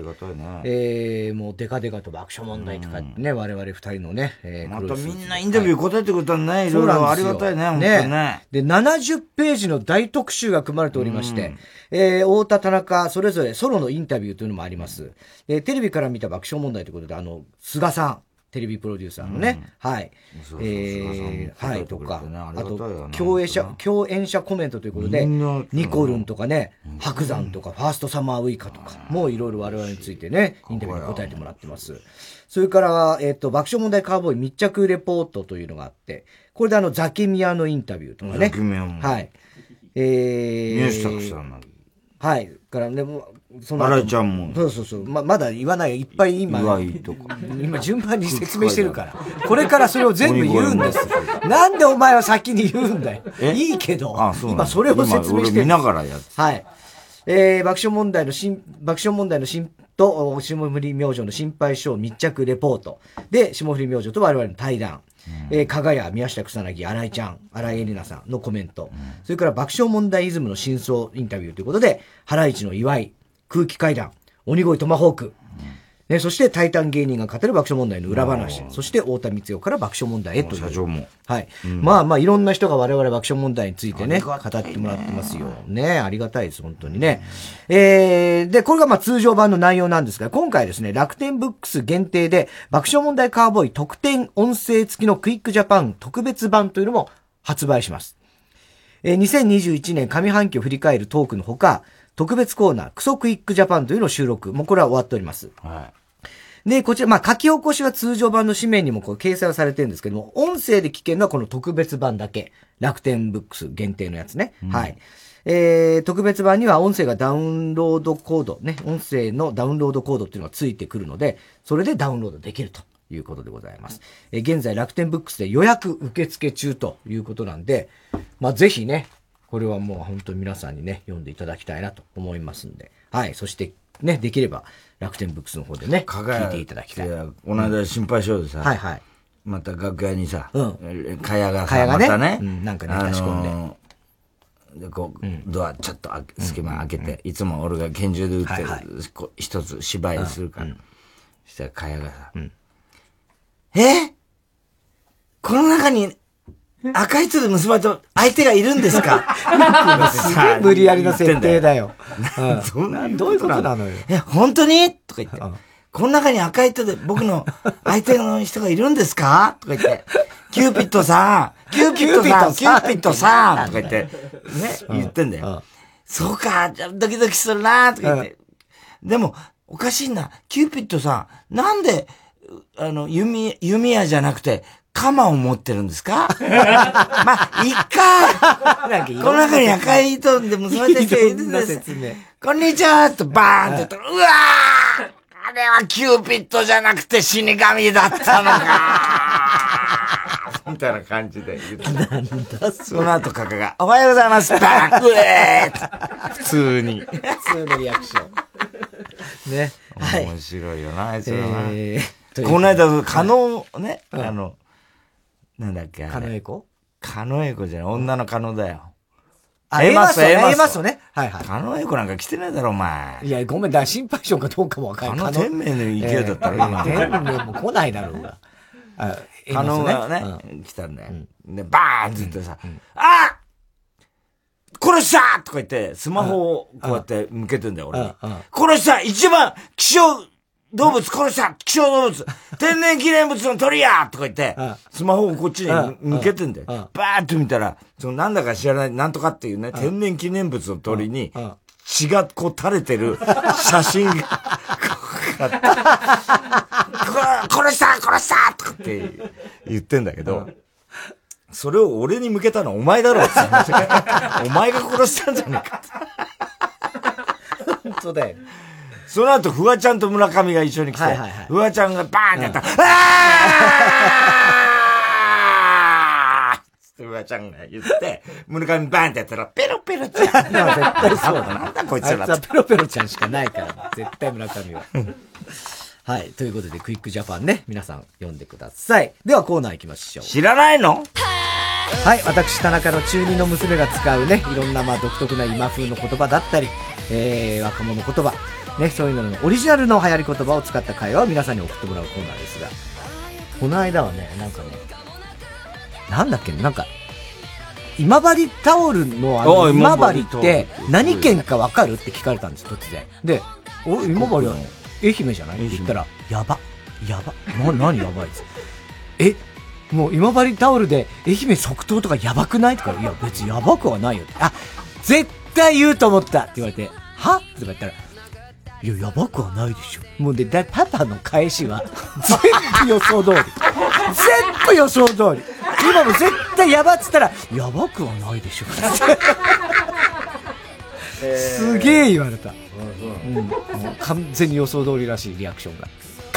えー、もうデカデカと爆笑問題とかってね、我々二人のね、えー、またみんなインタビュー答えてくれたね。いろいろありがたいね、本当にね。で、70ページの大特集が組まれておりまして、えー、太田、田中、それぞれソロのインタビューというのもあります。で、テレビから見た爆笑問題ということで、あの、菅さん、テレビプロデューサーのね、はい。そうそうえー、はい、とか。あ、とね、共演者、共演者コメントということで、ニコルンとかね、白山とか、ファーストサマーウイカとか、もういろいろ我々についてね、インタビューに答えてもらってます。それから、えっ、と、爆笑問題カーボーイ密着レポートというのがあって、これであの、ザキミヤのインタビューとかね。ザキミヤも。はい。えー、宮下草薙はい。からね、そ後新井ちゃんもそうそうそう。ま、まだ言わないよ。いっぱい今。岩井とか。今順番に説明してるから。これからそれを全部言うんです。なんでお前は先に言うんだよ。いいけど。あそう今それを説明してる。見ながらやってはい。えー、爆笑問題の新、爆笑問題の新と、お霜降り明星の心配性密着レポート。で、霜降り明星と我々の対談。えー、かがや、宮下草薙、新井ちゃん、新井恵里奈さんのコメント。それから爆笑問題イズムの真相インタビューということで、ハライチの岩井、空気階段、鬼越トマホーク。ね、そして、タイタン芸人が語る爆笑問題の裏話。そして、太田光代から爆笑問題へという。社長も。はい。まあまあ、いろんな人が我々爆笑問題についてね、語ってもらってますよ。ね、ありがたいです、本当にね。えー、で、これがまあ通常版の内容なんですが、今回ですね、楽天ブックス限定で、爆笑問題カーボーイ特典音声付きのクイックジャパン特別版というのも発売します。えー、2021年上半期を振り返るトークのほか、特別コーナー、クソクイックジャパンというのを収録。もうこれは終わっております。で、こちら、まあ、書き起こしは通常版の紙面にもこう掲載はされてるんですけども、音声で聞けるのはこの特別版だけ。楽天ブックス限定のやつね。はい。えー、特別版には音声がダウンロードコード、ね、音声のダウンロードコードっていうのがついてくるので、それでダウンロードできるということでございます。えー現在楽天ブックスで予約受付中ということなんで、まあ、ぜひね、これはもう本当に皆さんにね、読んでいただきたいなと思いますんで。はい。そして、ね、できれば楽天ブックスの方でね、聞いていただきたい。この間心配性でさ、はいはい。また楽屋にさ、うん。かやがさ、がね。またね、うんなんかねあのー差し込んで。で、こう、ドアちょっと隙間開けて、いつも俺が拳銃で撃って、はいはい。こう一つ芝居するから。そしたらかやがさ、えこの中に赤い糸で結ばれた相手がいるんですか？すげえ無理やりな設定だよ。うんそんなどういうことなのよ。え、本当に？とか言って。この中に赤い糸で僕の相手の人がいるんですか？とか言って、キューピッドさん、キューピッドさん、キューピッドさん。とか言って、ね、言ってんだよ。そうか、ドキドキするな。とか言って。でも、おかしいな。キューピッドさん、なんで、あの、弓、弓矢じゃなくて、鎌を持ってるんですか？まあ、いっかこの中に赤い糸で結ばれてる人いるんです。こんにちはとバーンって言ったら、うわーあれはキューピッドじゃなくて死神だったのかみたいな感じで言って。なんだその後カカが、おはようございますバーンうえー普通に。普通のリアクション。ね。面白いよな、あいつらな。えー、この間、可能、ね、あの、なんだっけカノエコカノエコじゃない、女のカノだよ。あ、エマス、エマスね。はいはい。カノエコなんか来てないだろ、お前。いや、ごめん、だ心配性かどうかもわかんない。カノ天命の勢いだったら今。天命も来ないだろうが。カノがね、来たんだよ。で、バーンって言ってさ、あ殺したとか言って、スマホをこうやって向けてんだよ、俺に。殺した一番希少動物殺した希少動物。天然記念物の鳥や！とか言って、スマホをこっちに向けてんだよ。バーッと見たら、そのなんだか知らない、なんとかっていうね、天然記念物の鳥に、血がこう垂れてる 写真が、殺した殺した！とかって言ってんだけど、それを俺に向けたのはお前だろって お前が殺したんじゃねえかって。本当だよ。その後、フワちゃんと村上が一緒に来て、はいはいはい、フワちゃんがバーンってやったら、うん、あーってフワちゃんが言って、村上バーンってやったら、ペロペロちゃん。絶対そうだ。なんだこいつら。あいつはペロペロちゃんしかないから、絶対村上は。はい。ということで、クイックジャパンね、皆さん読んでください。ではコーナー行きましょう。知らないの？はい。私、田中の中二の娘が使うね、いろんなまあ独特な今風の言葉だったり、えー、若者言葉、ね、そういうののオリジナルの流行り言葉を使った会話を皆さんに送ってもらうコーナーですが、この間はね、なんかね、なんだっけ、なんか、今治タオルのあの、今治って何県かわかる？って聞かれたんです、突然。で、お、今治は愛媛じゃない？って言ったら、やば、やば、な、何やばいっつえ、もう今治タオルで愛媛即答とかやばくない？とか、いや別にやばくはないよ。あ、絶対言うと思ったって言われて、は？って言ったら、いや、やばくはないでしょ。もうで、だ、パパの返しは、全部予想通り。全部予想通り。今も絶対やばっつったら、やばくはないでしょ。すげえ言われた。うん、完全に予想通りらしいリアクションが。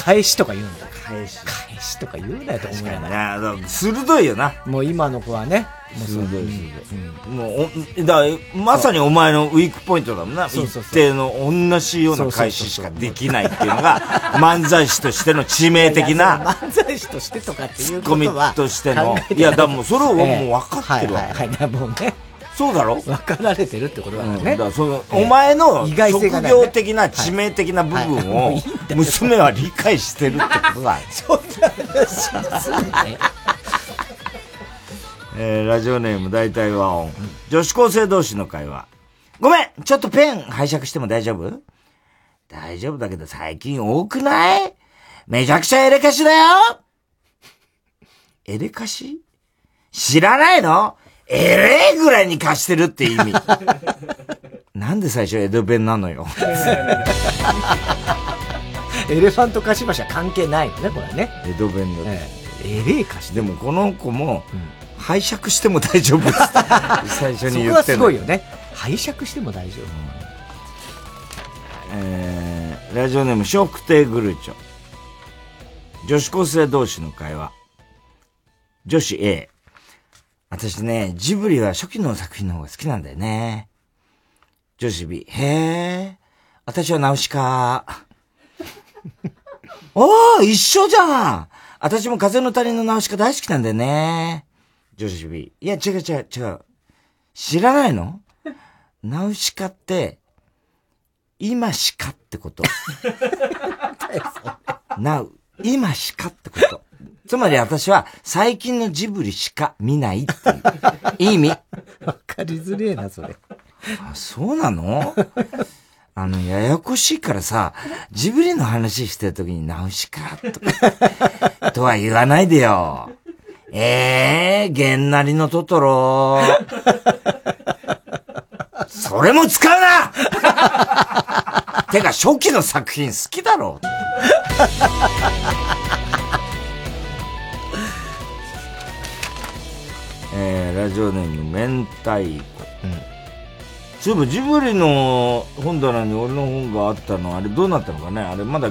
返しとか言うんだ。返し。返しとか言うなよと思いながら。鋭いよな。もう今の子はね。もう鋭い鋭い。もう、だまさにお前のウィークポイントだもんな。一定の同じような返ししかできないっていうのが、漫才師としての致命的な。漫才師としてとかっていうことは。ツッコミとしての。いや、だもうそれをもう分かってるわけ。はいはい、もうね。そうだろ？分かられてるってことだからね。だその、お前の職業的な致命的な部分を、娘は理解してるってことだ。そんな話えー、ラジオネーム大体和音。女子高生同士の会話。ごめんちょっとペン拝借しても大丈夫？大丈夫だけど最近多くない？めちゃくちゃエレカシだよ。エレカシ？知らないの？えれえぐらいに貸してるって意味。なんで最初江戸弁なのよ。エレファント貸し場所は関係ないよね、これね。江戸弁だ、ええ、えれえ貸しでもこの子も、拝借しても大丈夫 最初に言ってそこはすごいよね。拝借しても大丈夫。えー、ラジオネーム、ショックテーグルチョ。女子高生同士の会話。女子 A。私ね、ジブリは初期の作品の方が好きなんだよね。女子 B、へえ、私はナウシカ。おー、一緒じゃん私も風の谷のナウシカ大好きなんだよね。女子 B、いや、違う違う違う。知らないの？ナウシカって、今しかってこと。なう、今しかってこと。つまり私は最近のジブリしか見ないっていう意味？わかりづれえな、それ。あ、そうなの？あの、ややこしいからさ、ジブリの話してるときにナウシカとか、とは言わないでよ。ええー、げんなりのトトロ。それも使うなてか、初期の作品好きだろえー、ラジオネーム、明太子。うん。そういえばジブリの本棚に俺の本があったの、あれどうなったのかね？あれまだ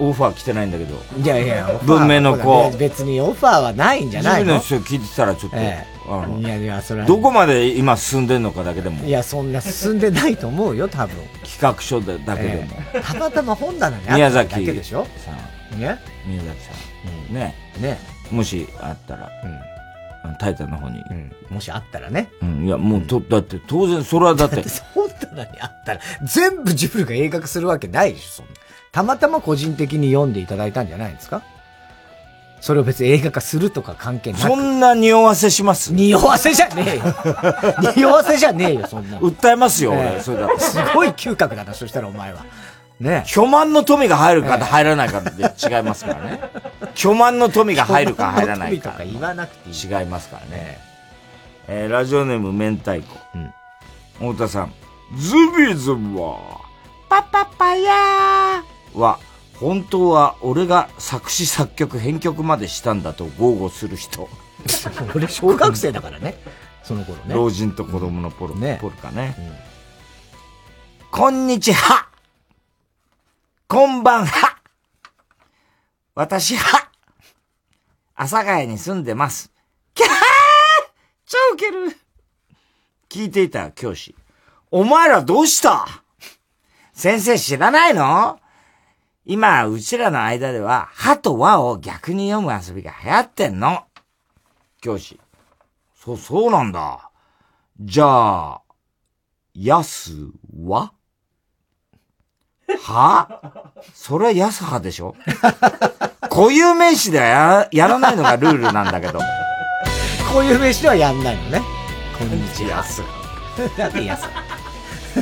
オファー来てないんだけど。いやいや、文明の子。別にオファーはないんじゃないの？ジブリの人聞いてたらちょっと。ええ、あのいやいや、それどこまで今進んでんのかだけでも。いや、そんな進んでないと思うよ、多分。企画書でだけでも。え、たまたま本棚にあっただけでしょ？さん。ね？宮崎さん。うん、ね。ね。もしあったら。うんタイタンの方に、うん。もしあったらね。うん。いや、もう、と、だって、当然、それはだって。だって本棚にあったら、全部ジブリが映画化するわけないでしょ。たまたま個人的に読んでいただいたんじゃないですか？それを別に映画化するとか関係ない。そんな匂わせします？匂わせじゃねえよ。匂わせじゃねえよ、そんな。訴えますよ、俺、それだすごい嗅覚だな、そしたらお前は。ね巨万の富が入るか入らないかで違いますからね。巨万の富が入るか入らないか。言わなくていい。違いますからね。えー、ラジオネーム明太子。うん。太田さん。ズビズは、パパパヤーは、本当は俺が作詞作曲編曲までしたんだと豪語する人。俺小学生だからね。その頃ね。老人と子供の頃、ね、ポルかね。うん、こんにちはこんばんは私は阿佐ヶ谷に住んでます。キャー超ウケる聞いていた教師。お前らどうした？先生知らないの？今、うちらの間では、はと和を逆に読む遊びが流行ってんの。教師。そ、そうなんだ。じゃあ、やすは？は？それは安派でしょ？固有名詞ではややらないのがルールなんだけど。固有名詞ではやんないのね。こんにちは。安。なんで安え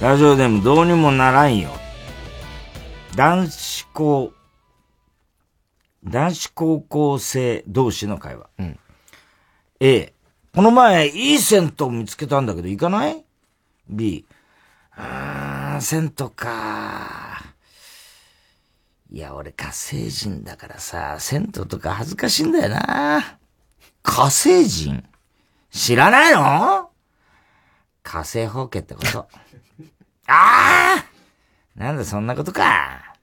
ー、ラジオでもどうにもならんよ。男子校、男子高校生同士の会話。うん、A、この前、いい銭湯見つけたんだけど、行かない ?B。あーん、銭湯か。いや、俺火星人だからさ、銭湯とか恥ずかしいんだよな。火星人？知らないの？火星放棄ってこと？あーなんだそんなことか。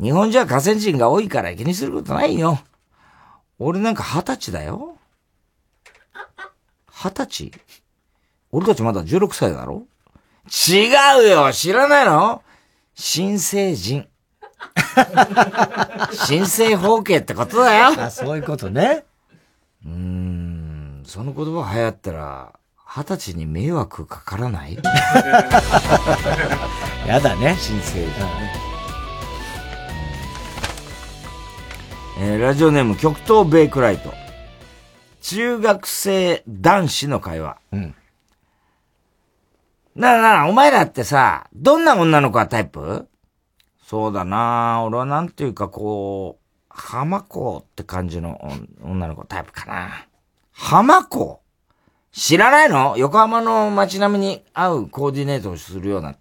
日本人は火星人が多いから気にすることないよ。俺なんか二十歳だよ。二十歳？俺たちまだ16歳だろ？違うよ知らないの？新成人。新生包茎ってことだよ。あ、そういうことね。うーん、その言葉流行ったら、二十歳に迷惑かからない？やだね。新生人ね。えー、ラジオネーム極東ベイクライト。中学生男子の会話。うん。なあなあ、お前らってさ、どんな女の子がタイプ？そうだな俺はなんていうかこう、浜子って感じの女の子タイプかな。浜子知らないの？横浜の街並みに合うコーディネートをするような。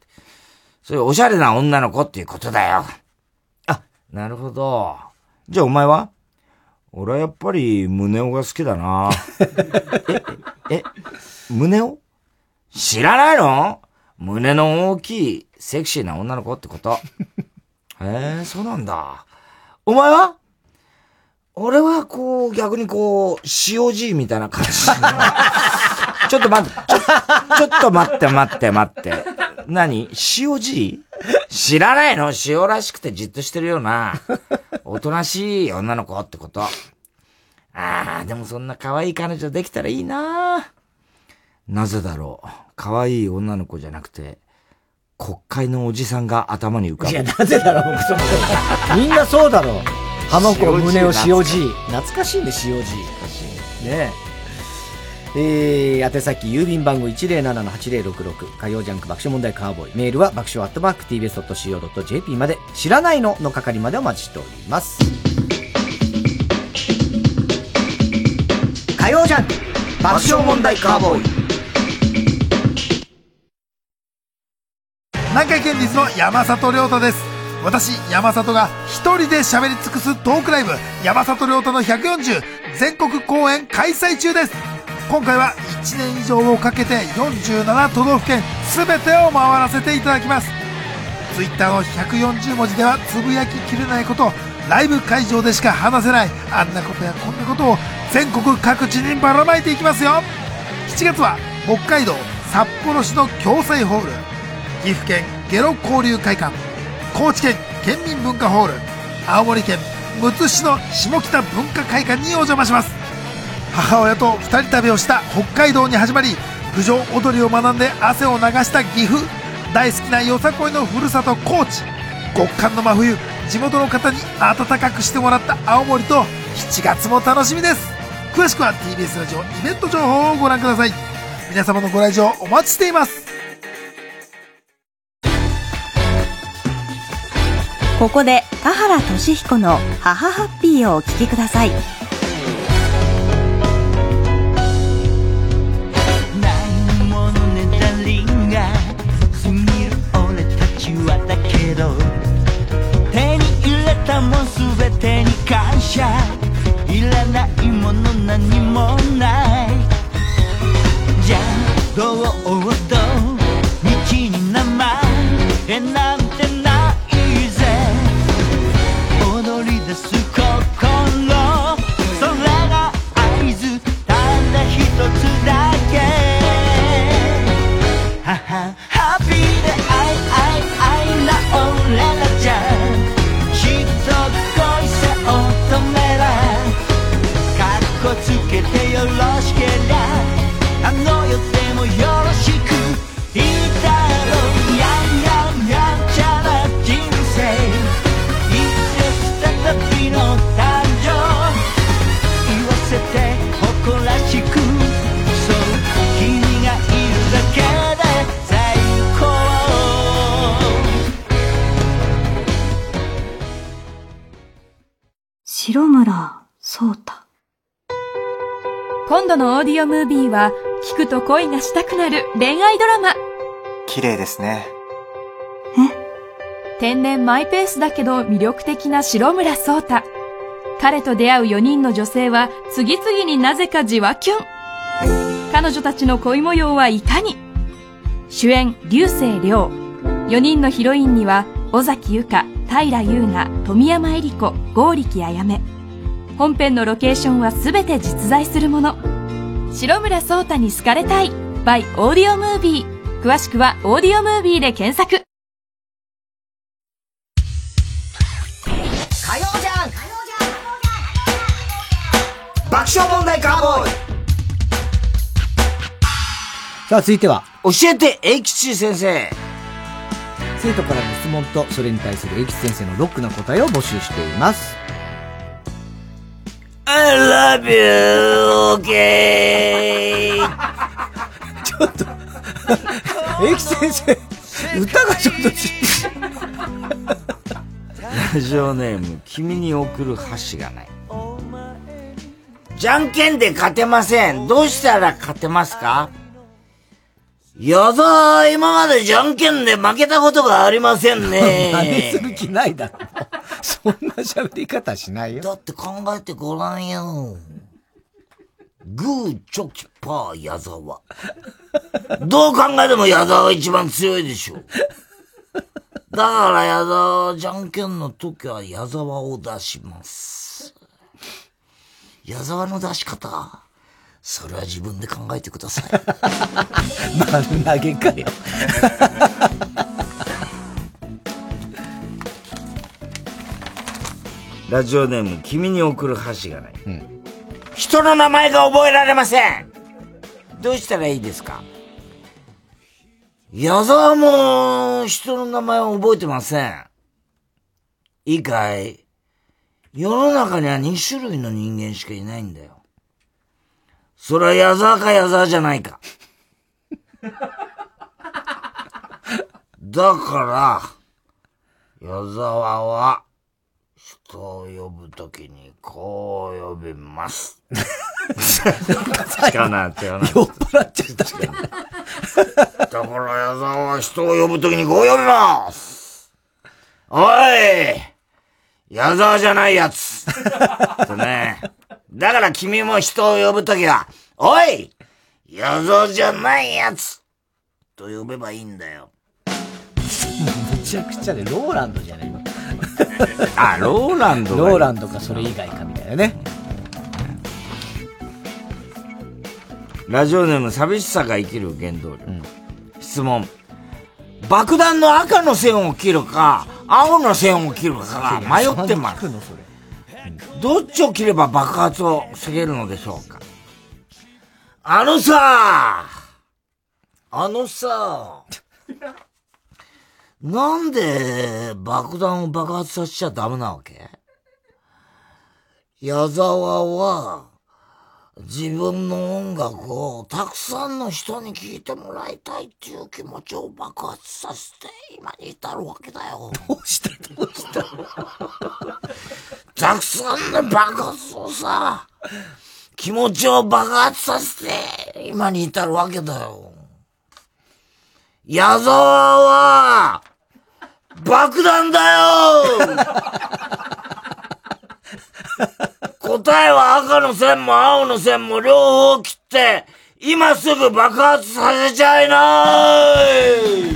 そういうおしゃれな女の子っていうことだよ。あ、なるほど。じゃあお前は？俺はやっぱり、胸尾が好きだな え、え、胸尾知らないの？胸の大きい、セクシーな女の子ってこと。へえ、そうなんだ。お前は？俺は、こう、逆にこう、COG みたいな感じ。ちょっと待って、ちょ、っと待って待って待って。何？塩じい知らないの？塩らしくてじっとしてるような、おとなしい女の子ってこと。ああ、でもそんな可愛い彼女できたらいいななぜだろう？可愛い女の子じゃなくて、国会のおじさんが頭に浮かぶ。いや、なぜだろう？みんなそうだろう。浜子、胸を塩じい。懐かしいね、塩じい。懐かしい。ねええー、宛先郵便番号107-8066火曜ジャンク爆笑問題カーボーイ。メールは爆笑アットマーク tbs.co.jp まで知らないのの係までお待ちしております。火曜ジャンク爆笑問題カーボーイ。南海キャンディーズの山里亮太です。私山里が一人で喋り尽くすトークライブ山里亮太の140全国公演開催中です。今回は1年以上をかけて47都道府県全てを回らせていただきます。Twitter の140文字ではつぶやききれないことライブ会場でしか話せないあんなことやこんなことを全国各地にばらまいていきますよ。7月は北海道札幌市の共済ホール岐阜県ゲロ交流会館高知県県民文化ホール青森県むつ市の下北文化会館にお邪魔します。母親と2人旅をした北海道に始まり郡上踊りを学んで汗を流した岐阜。大好きなよさこいのふるさと高知。極寒の真冬地元の方に温かくしてもらった青森と7月も楽しみです。詳しくは TBS ラジオイベント情報をご覧ください。皆様のご来場お待ちしています。ここで田原俊彦の母ハッピーをお聴きくださいない。全てに感謝。いらないもの何もない。じゃあどうど道に名前なんでのオーディオムービーは聞くと恋がしたくなる恋愛ドラマ。綺麗ですね。天然マイペースだけど魅力的な白村聡太。彼と出会う4人の女性は次々になぜかじわキュン。彼女たちの恋模様はいかに。主演流星涼。4人のヒロインには尾崎由香平優奈富山恵里子剛力あやめ本編のロケーションは全て実在するもの白村聡太に好かれたい。by オーディオムービー詳しくはオーディオムービーで検索。火曜じゃん。爆笑問題カーボーイ。さあ続いては。教えて英吉先生。生徒からの質問とそれに対する英吉先生のロックな答えを募集しています I love you, okay! ちょっと英吉先生歌がちょっとちラジオネーム、君に送る箸がない。じゃんけんで勝てません。どうしたら勝てますか？やだ、今までじゃんけんで負けたことがありませんね。真似する気ないだろ。そんな喋り方しないよ。だって考えてごらんよ。グー、チョキ、パー、矢沢。どう考えても矢沢が一番強いでしょ。だから矢沢、じゃんけんの時は矢沢を出します。矢沢の出し方、それは自分で考えてください。真ん投げかよ。ラジオネーム、君に送る箸がない。人の名前が覚えられませんどうしたらいいですか？矢沢も人の名前を覚えてません。いいかい？世の中には2種類の人間しかいないんだよ。それは矢沢か矢沢じゃないか。だから、矢沢は、人を呼ぶときにこう呼びます。違うな、違うな。酔っ払っちゃった。だから矢沢は人を呼ぶときにこう呼びますおい矢沢じゃないやつとね。だから君も人を呼ぶときは、おい矢沢じゃないやつと呼べばいいんだよ。めちゃくちゃで、ローランドじゃないのあ、ローランドがローランドかそれ以外かみたいなね。ラジオネーム寂しさが生きる原動力。質問。爆弾の赤の線を切るか、青の線を切るか迷ってます。どっちを切れば爆発を防げるのでしょうか？あのさあのさなんで爆弾を爆発させちゃダメなわけ？矢沢は、自分の音楽をたくさんの人に聴いてもらいたいっていう気持ちを爆発させて今に至るわけだよ。どうした？どうした？たくさんの爆発をさ、気持ちを爆発させて今に至るわけだよ。矢沢は、爆弾だよ 答えは赤の線も青の線も両方切って、今すぐ爆発させちゃいない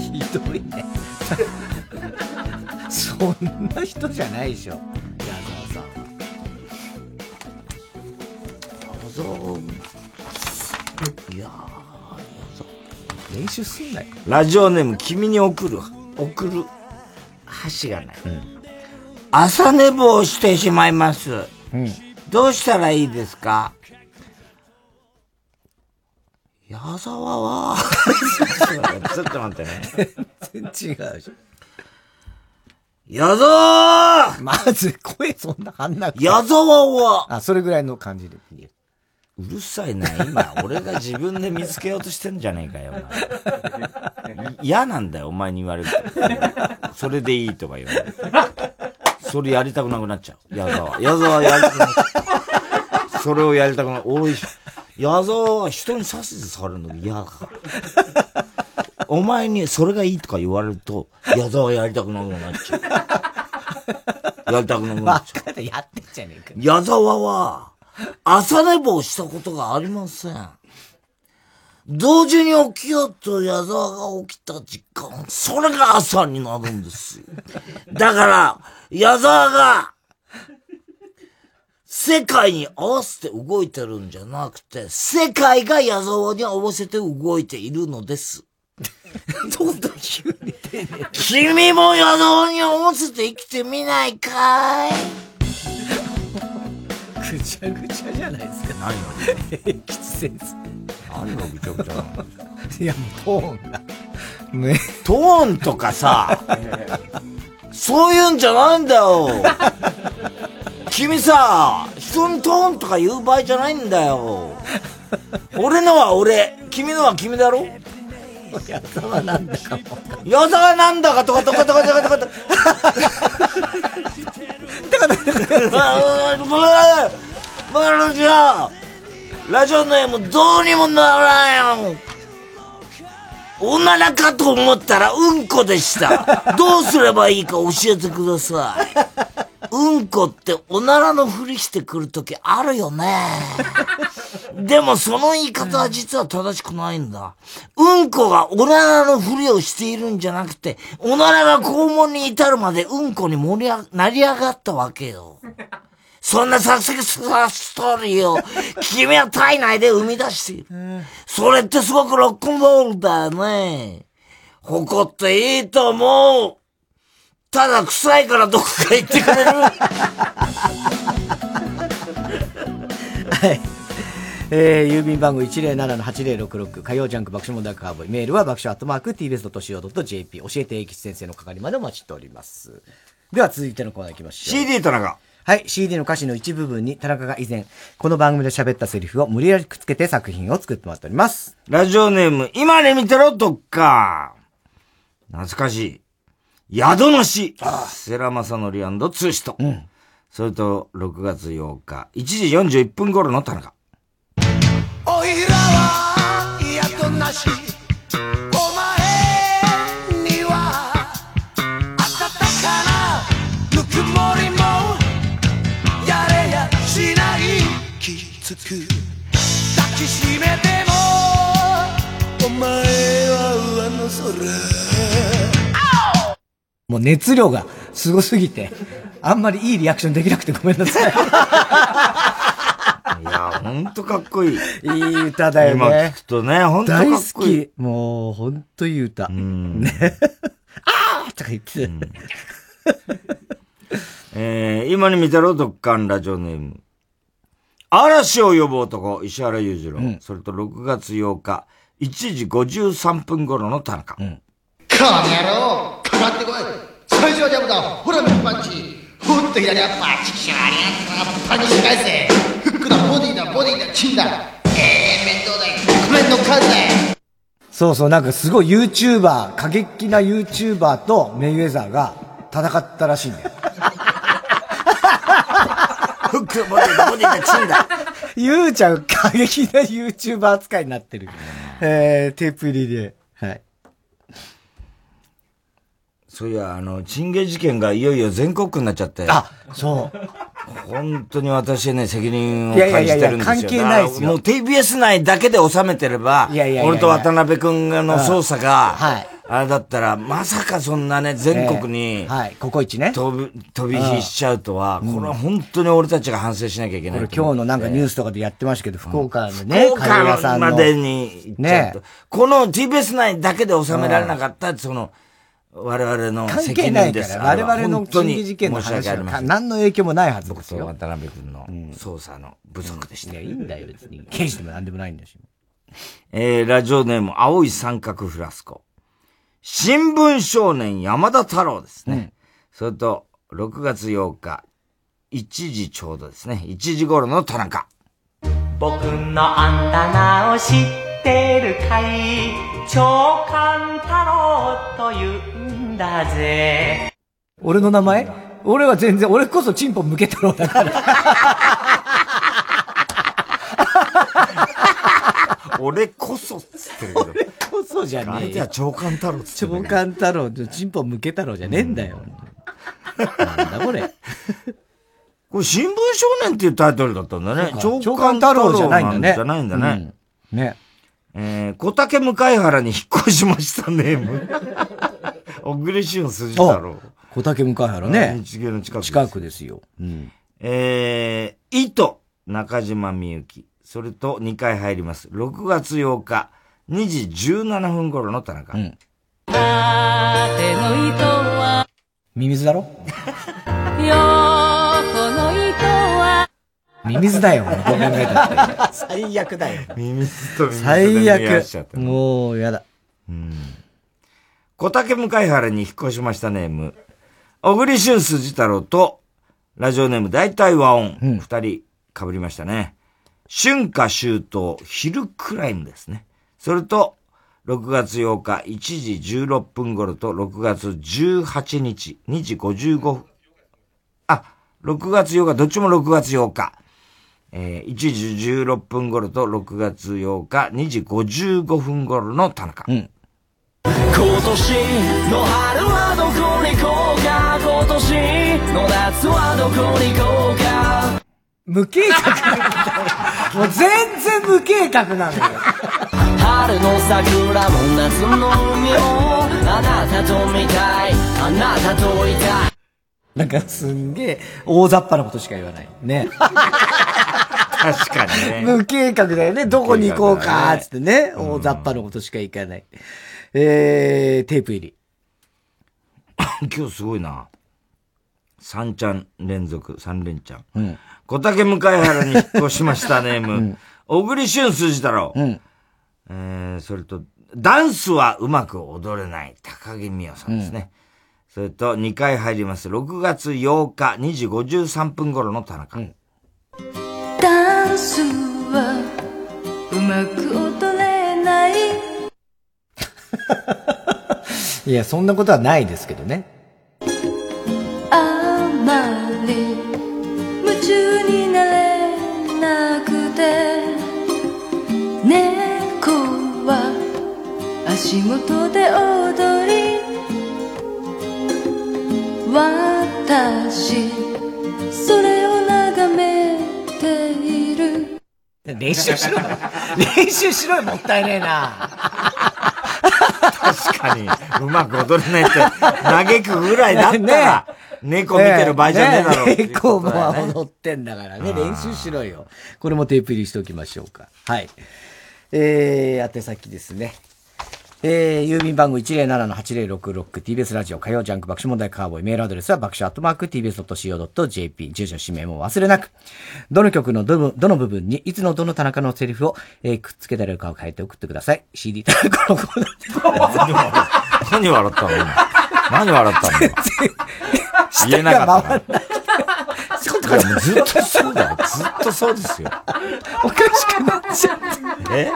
ひどいね。そんな人じゃないでしょ。矢沢さんは。矢沢、いや練習すんなよ。ラジオネーム、君に送る、送る、箸がない。朝寝坊してしまいます。どうしたらいいですか？矢沢は、ちょっと待ってね。全然違うじゃん。矢沢まず声そんなはんなくて矢沢は？あ、それぐらいの感じで。うるさいな、今、俺が自分で見つけようとしてんじゃねえかよ、嫌なんだよ、お前に言われると。それでいいとか言われる。それやりたくなくなっちゃう。矢沢。矢沢やりたくなっちゃう。それをやりたくなる。俺、矢沢は人に指図されるの嫌だから。お前にそれがいいとか言われると、矢沢やりたくなくなっちゃう。やりたくなくなっちゃう。やってんじゃねえか。矢沢は、朝寝坊したことがありません。同時に起きようと矢沢が起きた時間、それが朝になるんですよ。だから、矢沢が、世界に合わせて動いてるんじゃなくて、世界が矢沢に合わせて動いているのです。どんどん急に君も矢沢に合わせて生きてみないかい？ぐちゃぐちゃじゃないですか。何が平吉先生。何がぐちゃぐちゃなのいや、もうトーンが。ね。トーンとかさ、そういうんじゃないんだよ。君さ、人にトーンとか言う場合じゃないんだよ。俺のは俺、君のは君だろ矢沢なんだかも。矢沢なんだかとかとかとかとかとかとか。バカラジオラジオネームどうにもならんよおならかと思ったらうんこでした。どうすればいいか教えてください。うんこっておならのふりしてくるときあるよね。でもその言い方は実は正しくないんだ。うんこがおならのふりをしているんじゃなくて、おならが肛門に至るまでうんこに盛り上が、成り上がったわけよ。そんなサクセスストーリーを君は体内で生み出している。それってすごくロックンロールだよね。誇っていいと思う。ただ臭いからどこか行ってくれる はい。えー、郵便番号107-8066火曜ジャンク爆笑問題カーボーイメールは爆笑アットマーク tbs.co.jp 教えて英吉先生の係までお待ちしておりますでは続いてのコーナー行きましょう CD 田中はい、CD の歌詞の一部分に田中が以前、この番組で喋ったセリフを無理やりくっつけて作品を作ってもらっております。ラジオネーム、今ね見てろ、どっか。懐かしい。宿の死。世良正則ツーシト。それと、6月8日、1時41分頃の田中。おいらは宿なしもう熱量がすごすぎて、あんまりいいリアクションできなくてごめんなさい。いや、ほんとかっこいい。いい歌だよね。今聞くとね、ほんとかっ大こいい。好き。もう、ほんといい歌。ね。あーとか言って。えー、今に見てろ、ドッカンラジオネーム。嵐を呼ぶ男、石原裕次郎。それと6月8日、1時53分頃の田中。この野郎かかってこい最初はジャブだほら右パンチふっと左はパチキシャーリアッパンチし返せフックだボディだボディだチンだええ面倒だよごめんの数だそうそう、なんかすごい YouTuber、過激な YouTuber とメイウェザーが戦ったらしいんだよ。フック、ボディ、ボディがチンだ。ゆうちゃん過激な YouTuber 扱いになってる。えー、テープ入りで。はい。そういや、あの、チンゲ事件がいよいよ全国区になっちゃって。あ、そう。本当に私ね、責任をいやいやいや感じてるんですよ。関係ないですよもう TBS 内だけで収めてれば、いやいやいやいや俺と渡辺くんの捜査が、はいあれだったら、まさかそんなね、全国に、はい、ココイチね。飛び、飛び火しちゃうとは、これは本当に俺たちが反省しなきゃいけないこれと思って。今日のなんかニュースとかでやってましたけど、福岡のね、福岡までに行っちゃうと。ねこの TBS 内だけで収められなかった、その、我々の関責係ないか任です。ら、我々の本当に金事件の申し訳話はありません。何の影響もないはずですよ。渡辺君の捜査の不足でした。いや、いいんだよ、別に。刑事でも何でもないんだし。えー、ラジオネーム、青い三角フラスコ。新聞少年山田太郎ですね。それと、6月8日、1時ちょうどですね。1時頃の田中。僕のあんた名を知ってるかい？長官太郎と言うんだぜ俺の名前？俺は全然、俺こそチンポ向け太郎だから。俺こそっつってるけど。俺こそじゃねえよ。相手は長官太郎っつって長官太郎、チンポ向け太郎じゃねえんだよ。なんだこれ。これ新聞少年っていうタイトルだったんだね。長官太郎じゃないんだねじゃないんだね。うんね。えー、小竹向原に引っ越しましたネーム。小栗旬筋太郎。小竹向原ね。日芸の近くです。近くですよ。うん。えー、糸、中島みゆき。それと2回入ります。6月8日、2時17分頃の田中。手の糸はミミズだろ？横の糸はミミズだよ、ごめんねだって。最悪だよ。ミミズとミミズで最見合わせちゃっ悪。たもう、やだ。小竹向原に引っ越しましたネーム。小栗旬筋太郎と、ラジオネーム大体和音。二、人被りましたね。春夏秋冬、ヒルクライムですね。それと、6月8日1時16分頃と6月18日2時55分。あ、6月8日、どっちも6月8日。えー、1時16分頃と6月8日2時55分頃の田中。今年の春はどこに行こうか今年の夏はどこに行こうか無計画なんだよ。もう全然無計画なんだよ。春の桜も夏の海もあなたと見たいあなたといたいなんかすんげえ大雑把なことしか言わない。ね。確かにね。無計画だよね。どこに行こうか、つってね。大雑把なことしか行かない。えー、テープ入り。今日すごいな。三ちゃん連続、三連ちゃん。うん。小竹向原に引っ越しましたネーム。小栗旬筋太郎。えー、それと、ダンスはうまく踊れない高木美代さんですね。それと2回入ります。6月8日2時53分頃の田中。うん、ダンスはうまく踊れない。いや、そんなことはないですけどね。あまり夢中になれなくて猫は足元で踊り私それを眺めている。練習しろ。よ練習しろよもったいねえな。確かにうまく踊れないって嘆くぐらいだったら、猫見てる場合じゃねえだろう、ね、猫も踊ってんだからね。練習しろよ。これもテープ入りしておきましょうか。はい。えー、宛先ですねえー、郵便番号 107-8066TBS ラジオ火曜ジャンク爆笑問題カーボーイメールアドレスは爆笑アットマーク TBS.CO.JP 住所氏名も忘れなく。どの曲のどのどの部分にいつのどの田中のセリフを、えー、くっつけられるかを書いて送ってください。CD 田中のコーナー何笑ったの？何笑ったの？言えなかったな。いや、もうずっとそうだよ。ずっとそうですよ。おかしくなっちゃって。え？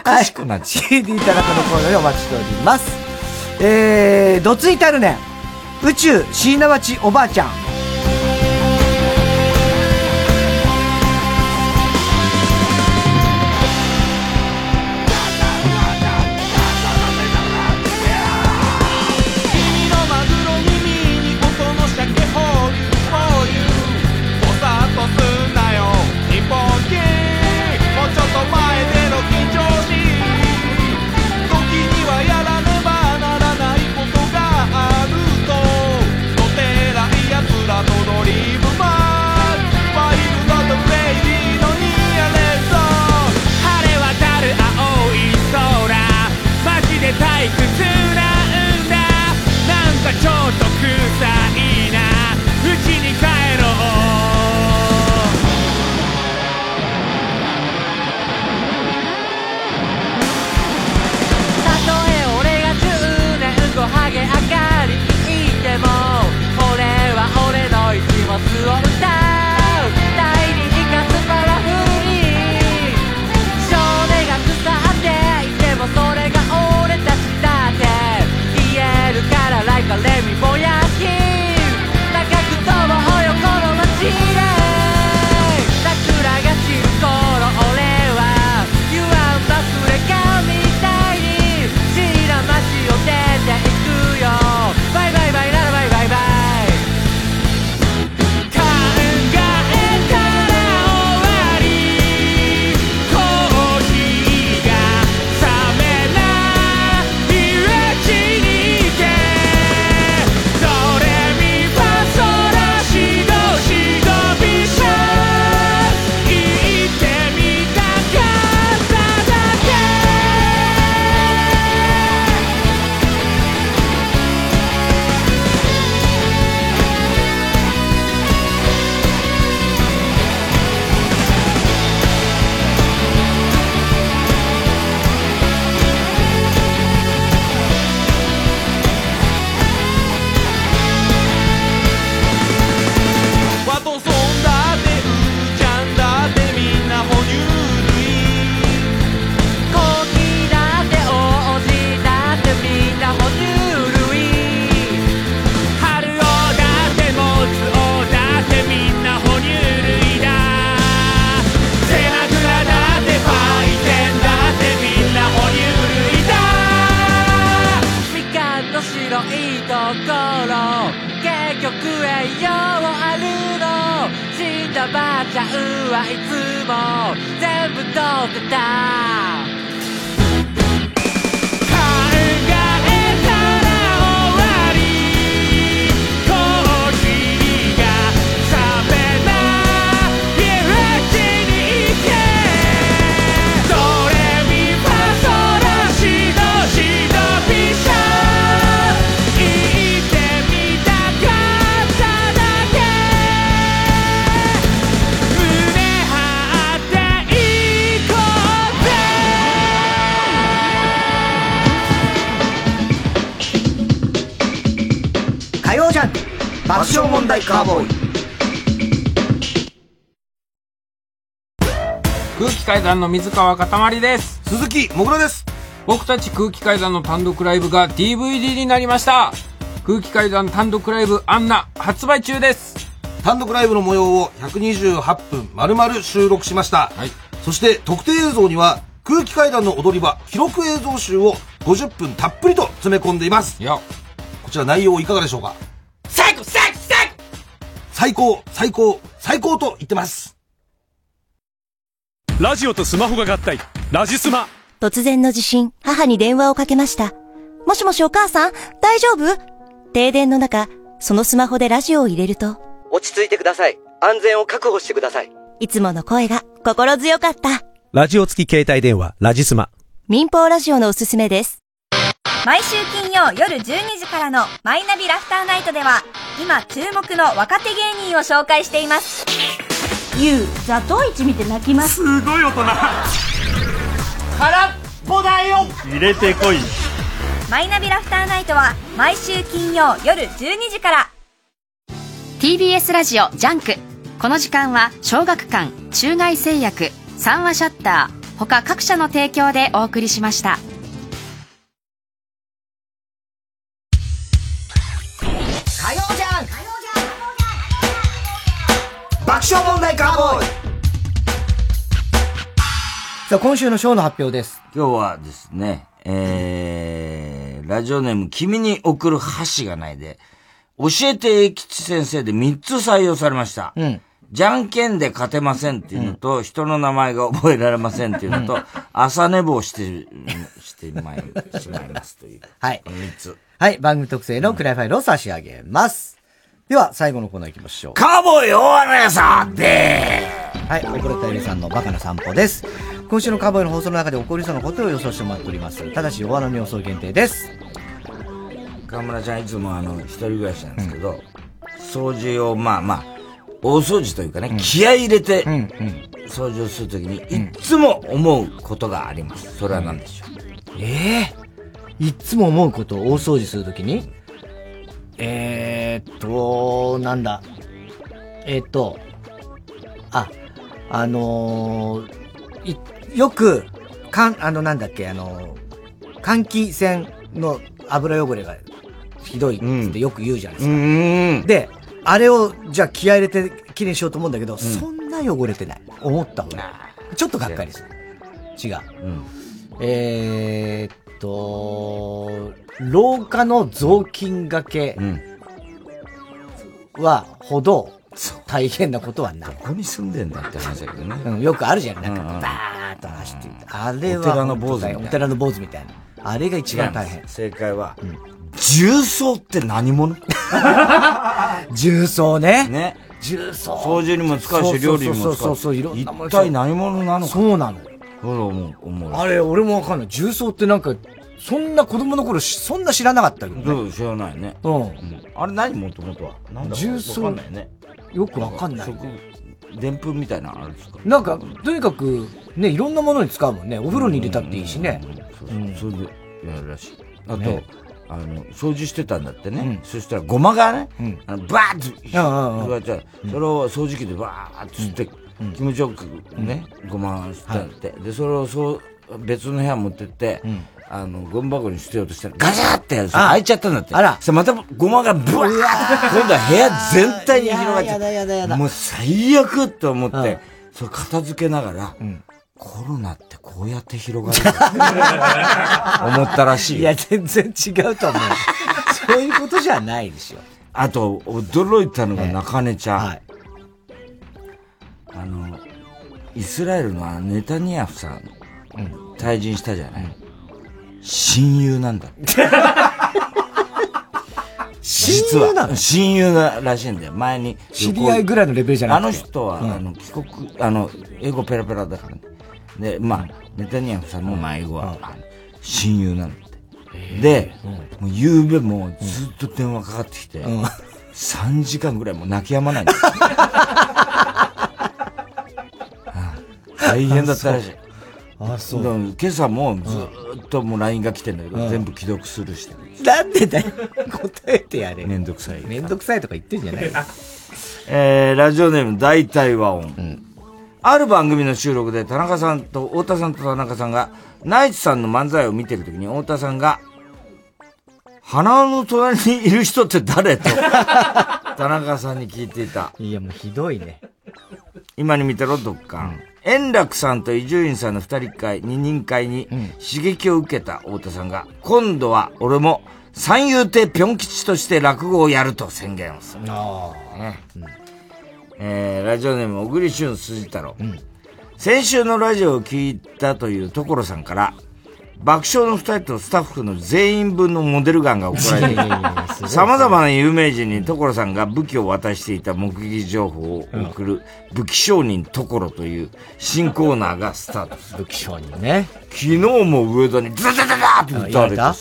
おかしくなっちゃう。CD 田中のコーナーでお待ちしております。えー、どついたるね宇宙椎名町おばあちゃん。はいつも全部通ってた。笑問題カーボーイ空気階段の水川かたまりです。鈴木もぐらです。僕たち空気階段の単独ライブが DVD になりました。空気階段単独ライブアンナ発売中です。単独ライブの模様を128分丸々収録しました、そして特定映像には空気階段の踊り場記録映像集を50分たっぷりと詰め込んでいます。こちら内容いかがでしょうか？最高最高最高最高最高と言ってますラジオとスマホが合体ラジスマ突然の地震、母に電話をかけました。もしもしお母さん、大丈夫？停電の中、そのスマホでラジオを入れると、落ち着いてください。安全を確保してください。いつもの声が心強かった。ラジオ付き携帯電話、ラジスマ。民放ラジオのおすすめです。毎週金曜夜12時からのマイナビラフターナイトでは今注目の若手芸人を紹介しています。ゆう、ザトウイチ見て泣きます。すごい大人。空っぽだよ。入れてこい。マイナビラフターナイトは毎週金曜夜12時から。TBS ラジオ JUNK。この時間は小学館中外製薬三話シャッター他各社の提供でお送りしました爆笑問題カーボーイさあ、今週のショーの発表です。今日はですね、えー、ラジオネーム、君に送る箸がないで、教えて英吉先生で3つ採用されました。うん。じゃんけんで勝てませんっていうのと、人の名前が覚えられませんっていうのと、朝寝坊して、してまいしまいますという。はい。3つ。はい、番組特製のクライファイルを差し上げます。では、最後のコーナー行きましょう。カーボーイ大穴屋さんではい、怒れたゆりさんのバカな散歩です。今週のカーボーイの放送の中で起こりそうなことを予想してもらっております。ただし、大穴の予想限定です。河村ちゃんいつもあの、一人暮らしなんですけど、掃除を、まあまあ、大掃除というかね、気合い入れて、掃除をするときに、いつも思うことがあります。それは何でしょう？ええいつも思うことを大掃除するときに？えーっと、なんだ。えーっと、あ、あのーい、よく、かん、あの、なんだっけ、あのー換気扇の油汚れがひどいってよく言うじゃないですか。で、あれを、じゃあ気合い入れてきれいにしようと思うんだけど、そんな汚れてない。思った方が。ちょっとがっかりする。違う。えーっと、廊下の雑巾がけは、ほど、大変なことはない。どこに住んでんだって話だけどね。うん、よくあるじゃん。なんか、バーッと走って。あれは、お寺の坊主みたいなお寺の坊主みたいな。あれが一番大変。正解は、重曹って何者？重曹ね。ね。重曹。掃除にも使うし、料理にも使う。そうそうそう、いろんなもの一体何者なのか。そうなの。思う、思う。あれ、俺もわかんない。重曹ってなんか、そんな子供の頃し、そんな知らなかったけどね。そう、知らないね。うん。あれ何もともとはなんだろう重曹わかんないね。よくわかんない。でんぷんみたいなのあるんですか？なんか、とにかく、ね、いろんなものに使うもんね。お風呂に入れたっていいしね。そうそれでやるらしい。あと、ねあの、掃除してたんだってね。そしたら、ごまがね、あのバーッと、言われて、それを掃除機でバーッと吸って、気持ちよくね、ごましてたって。で、それをそう、別の部屋持ってって、あの、ゴミ箱に捨てようとしたら、ガチャってやる開いちゃったんだって。あら。そまたごまがブワーッ今度は部屋全体に広がっやだやだやだて、もう最悪と思って、それ片付けながら、コロナってこうやって広がる 思ったらしいよ。いや、全然違うと思う。そういうことじゃないでしょ。あと、驚いたのが中根ちゃん。あの、イスラエルのネタニヤフさん、退陣したじゃない、親友なんだ。親友なの？実は親友ならしいんだよ。前に。知り合いぐらいのレベルじゃなくてあの人は、あの、帰国、あの、英語ペラペラだからね。で、まあ、ネタニヤフさんもまあ英語は、親友なんだって。で、もう夕べもずっと電話かかってきて、3時間ぐらいもう泣き止まないんだよ 大変だったらしい。あそう今朝もずーっとも LINE が来てんだけど、うん全部既読するしてる。なんでだよ。答えてやれ。めんどくさい。めんどくさいとか言ってんじゃない えー、ラジオネーム大体和音、ある番組の収録で田中さんと太田さんと田中さんがナイツさんの漫才を見てるときに太田さんが鼻の隣にいる人って誰と 田中さんに聞いていた。いやもうひどいね。今に見てろ、どっか。円楽さんと伊集院さんの二人会、二人会に刺激を受けた太田さんが、今度は俺も三遊亭ぴょん吉として落語をやると宣言をする。ね。えーラジオネーム小栗旬辻太郎、先週のラジオを聞いたという所さんから、爆笑の二人とスタッフの全員分のモデルガンが送られていいやいやいやすごい様々な有名人に所さんが武器を渡していた目撃情報を送る武器商人所という新コーナーがスタートする。武器商人ね。昨日も上田にダダダダって撃たれてさ、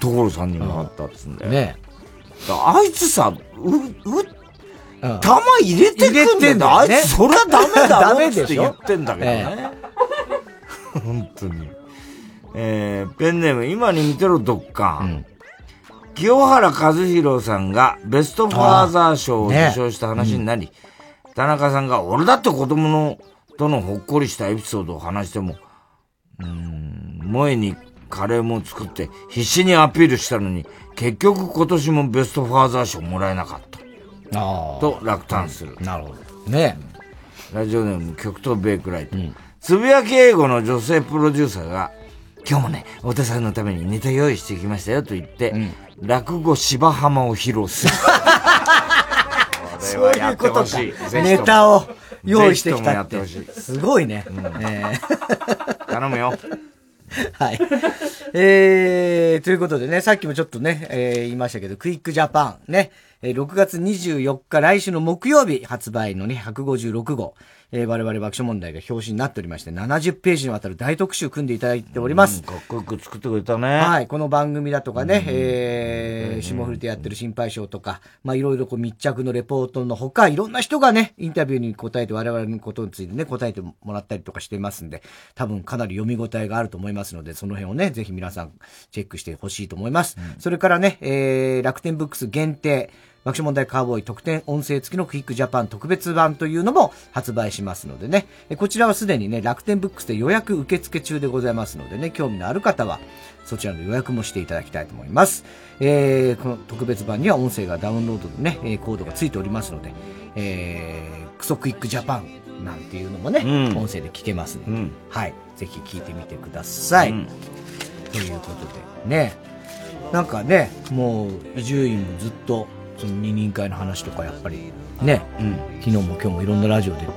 所さんにもあったっつうんだよ。ね。あいつさ、う、う、弾入れてくんだ。んだあいつそりゃダメだ ダろって言ってんだけどね。本当に。えー、ペンネーム、今に見てろ、どっか。清原和博さんがベストファーザー賞を受賞した話になり、田中さんが、俺だって子供の、とのほっこりしたエピソードを話しても、うーん、萌えにカレーも作って必死にアピールしたのに、結局今年もベストファーザー賞もらえなかった。と落胆する。なるほど。ねラジオネーム極東ベイクライト。つぶやき英語の女性プロデューサーが、今日もね、太田さんのためにネタ用意してきましたよと言って、落語芝浜を披露する。そういうことかネタを用意してきたってって。すごいね。え頼むよ。はい。えー、ということでね、さっきもちょっとね、えー言いましたけど、クイックジャパンね、えー6月24日来週の木曜日発売のね、156号、えー我々爆笑問題が表紙になっておりまして、70ページにわたる大特集組んでいただいております。かっこよく作ってくれたね。はい。この番組だとかね、えー、霜降りでやってる心配性とか、まあいろいろこう密着のレポートのほか、いろんな人がね、インタビューに答えて我々のことについてね、答えてもらったりとかしてますんで、多分かなり読み応えがあると思いますので、その辺をね、ぜひ皆さんチェックしてほしいと思います。それからね、えー、楽天ブックス限定、爆笑問題カーボーイ特典音声付きのクイックジャパン特別版というのも発売しますのでね、えこちらはすでにね、楽天ブックスで予約受付中でございますのでね、興味のある方は、そちらの予約もしていただきたいと思います。えー、この特別版には音声がダウンロードのね、えーコードがついておりますので、えー、クソクイックジャパンなんていうのもね、うん。音声で聞けますので、はい、ぜひ聞いてみてください。ということで、ね、なんかね、もう、伊集院もずっと、その二人会の話とかやっぱり、ね、昨日も今日もいろんなラジオで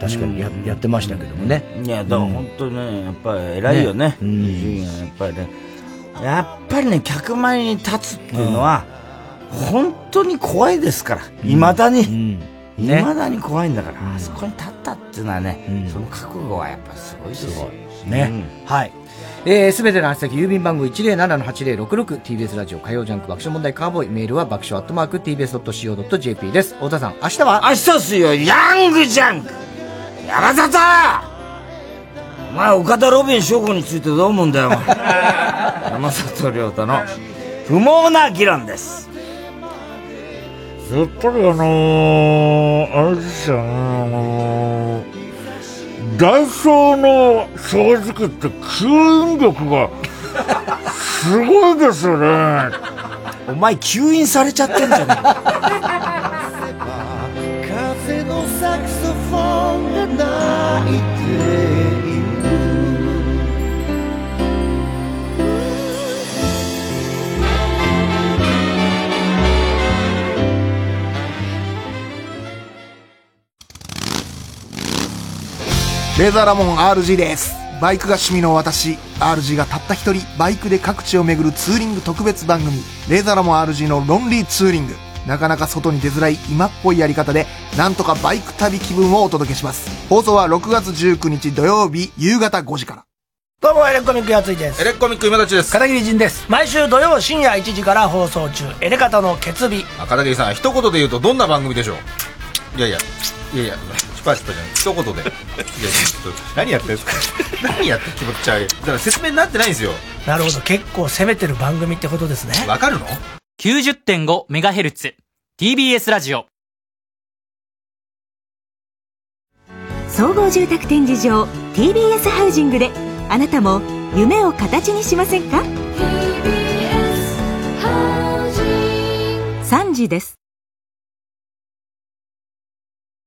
確かにや,、やってましたけどもね。いや、だから本当ね、やっぱり偉いよね。伊集院はやっぱりね。やっぱりね、客前に立つっていうのは、本当に怖いですから。未だに。ね未だに怖いんだから、あそこに立ったっていうのはね、その覚悟はやっぱすごいですよ。ね。はい。えー、すべての宛先、郵便番号 107-8066TBS ラジオ火曜ジャンク爆笑問題カーボーイ、メールは爆笑アットマーク TBS.CO.JP です。太田さん、明日は明日っすよ、ヤングジャンク。山里お前、岡田ロビン翔子についてどう思うんだよ、山里亮太の。不毛な議論です。やっぱりあのー、あれですよね、あのー、ダイソーの掃除機って吸引力がすごいですよね。お前吸引されちゃってんじゃね 風のサクソフォンが鳴いてレーザーラモン RG です。バイクが趣味の私、RG がたった一人、バイクで各地を巡るツーリング特別番組、レーザーラモン RG のロンリーツーリング。なかなか外に出づらい今っぽいやり方で、なんとかバイク旅気分をお届けします。放送は6月19日土曜日夕方5時から。どうもエレコミックやついですエレコミック今立ちです片桐仁です毎週土曜深夜1時から放送中エレカタの決日あ片桐さん一言で言うとどんな番組でしょう？いやいやいやいやパーしたじゃん。一言で。いやちょっと何やってんですか？何やって気持ち悪い？だから説明になってないんですよ。なるほど。結構攻めてる番組ってことですね。わかるの？90.5MHz TBS ラジオ。総合住宅展示場 TBS ハウジングであなたも夢を形にしませんか？3時です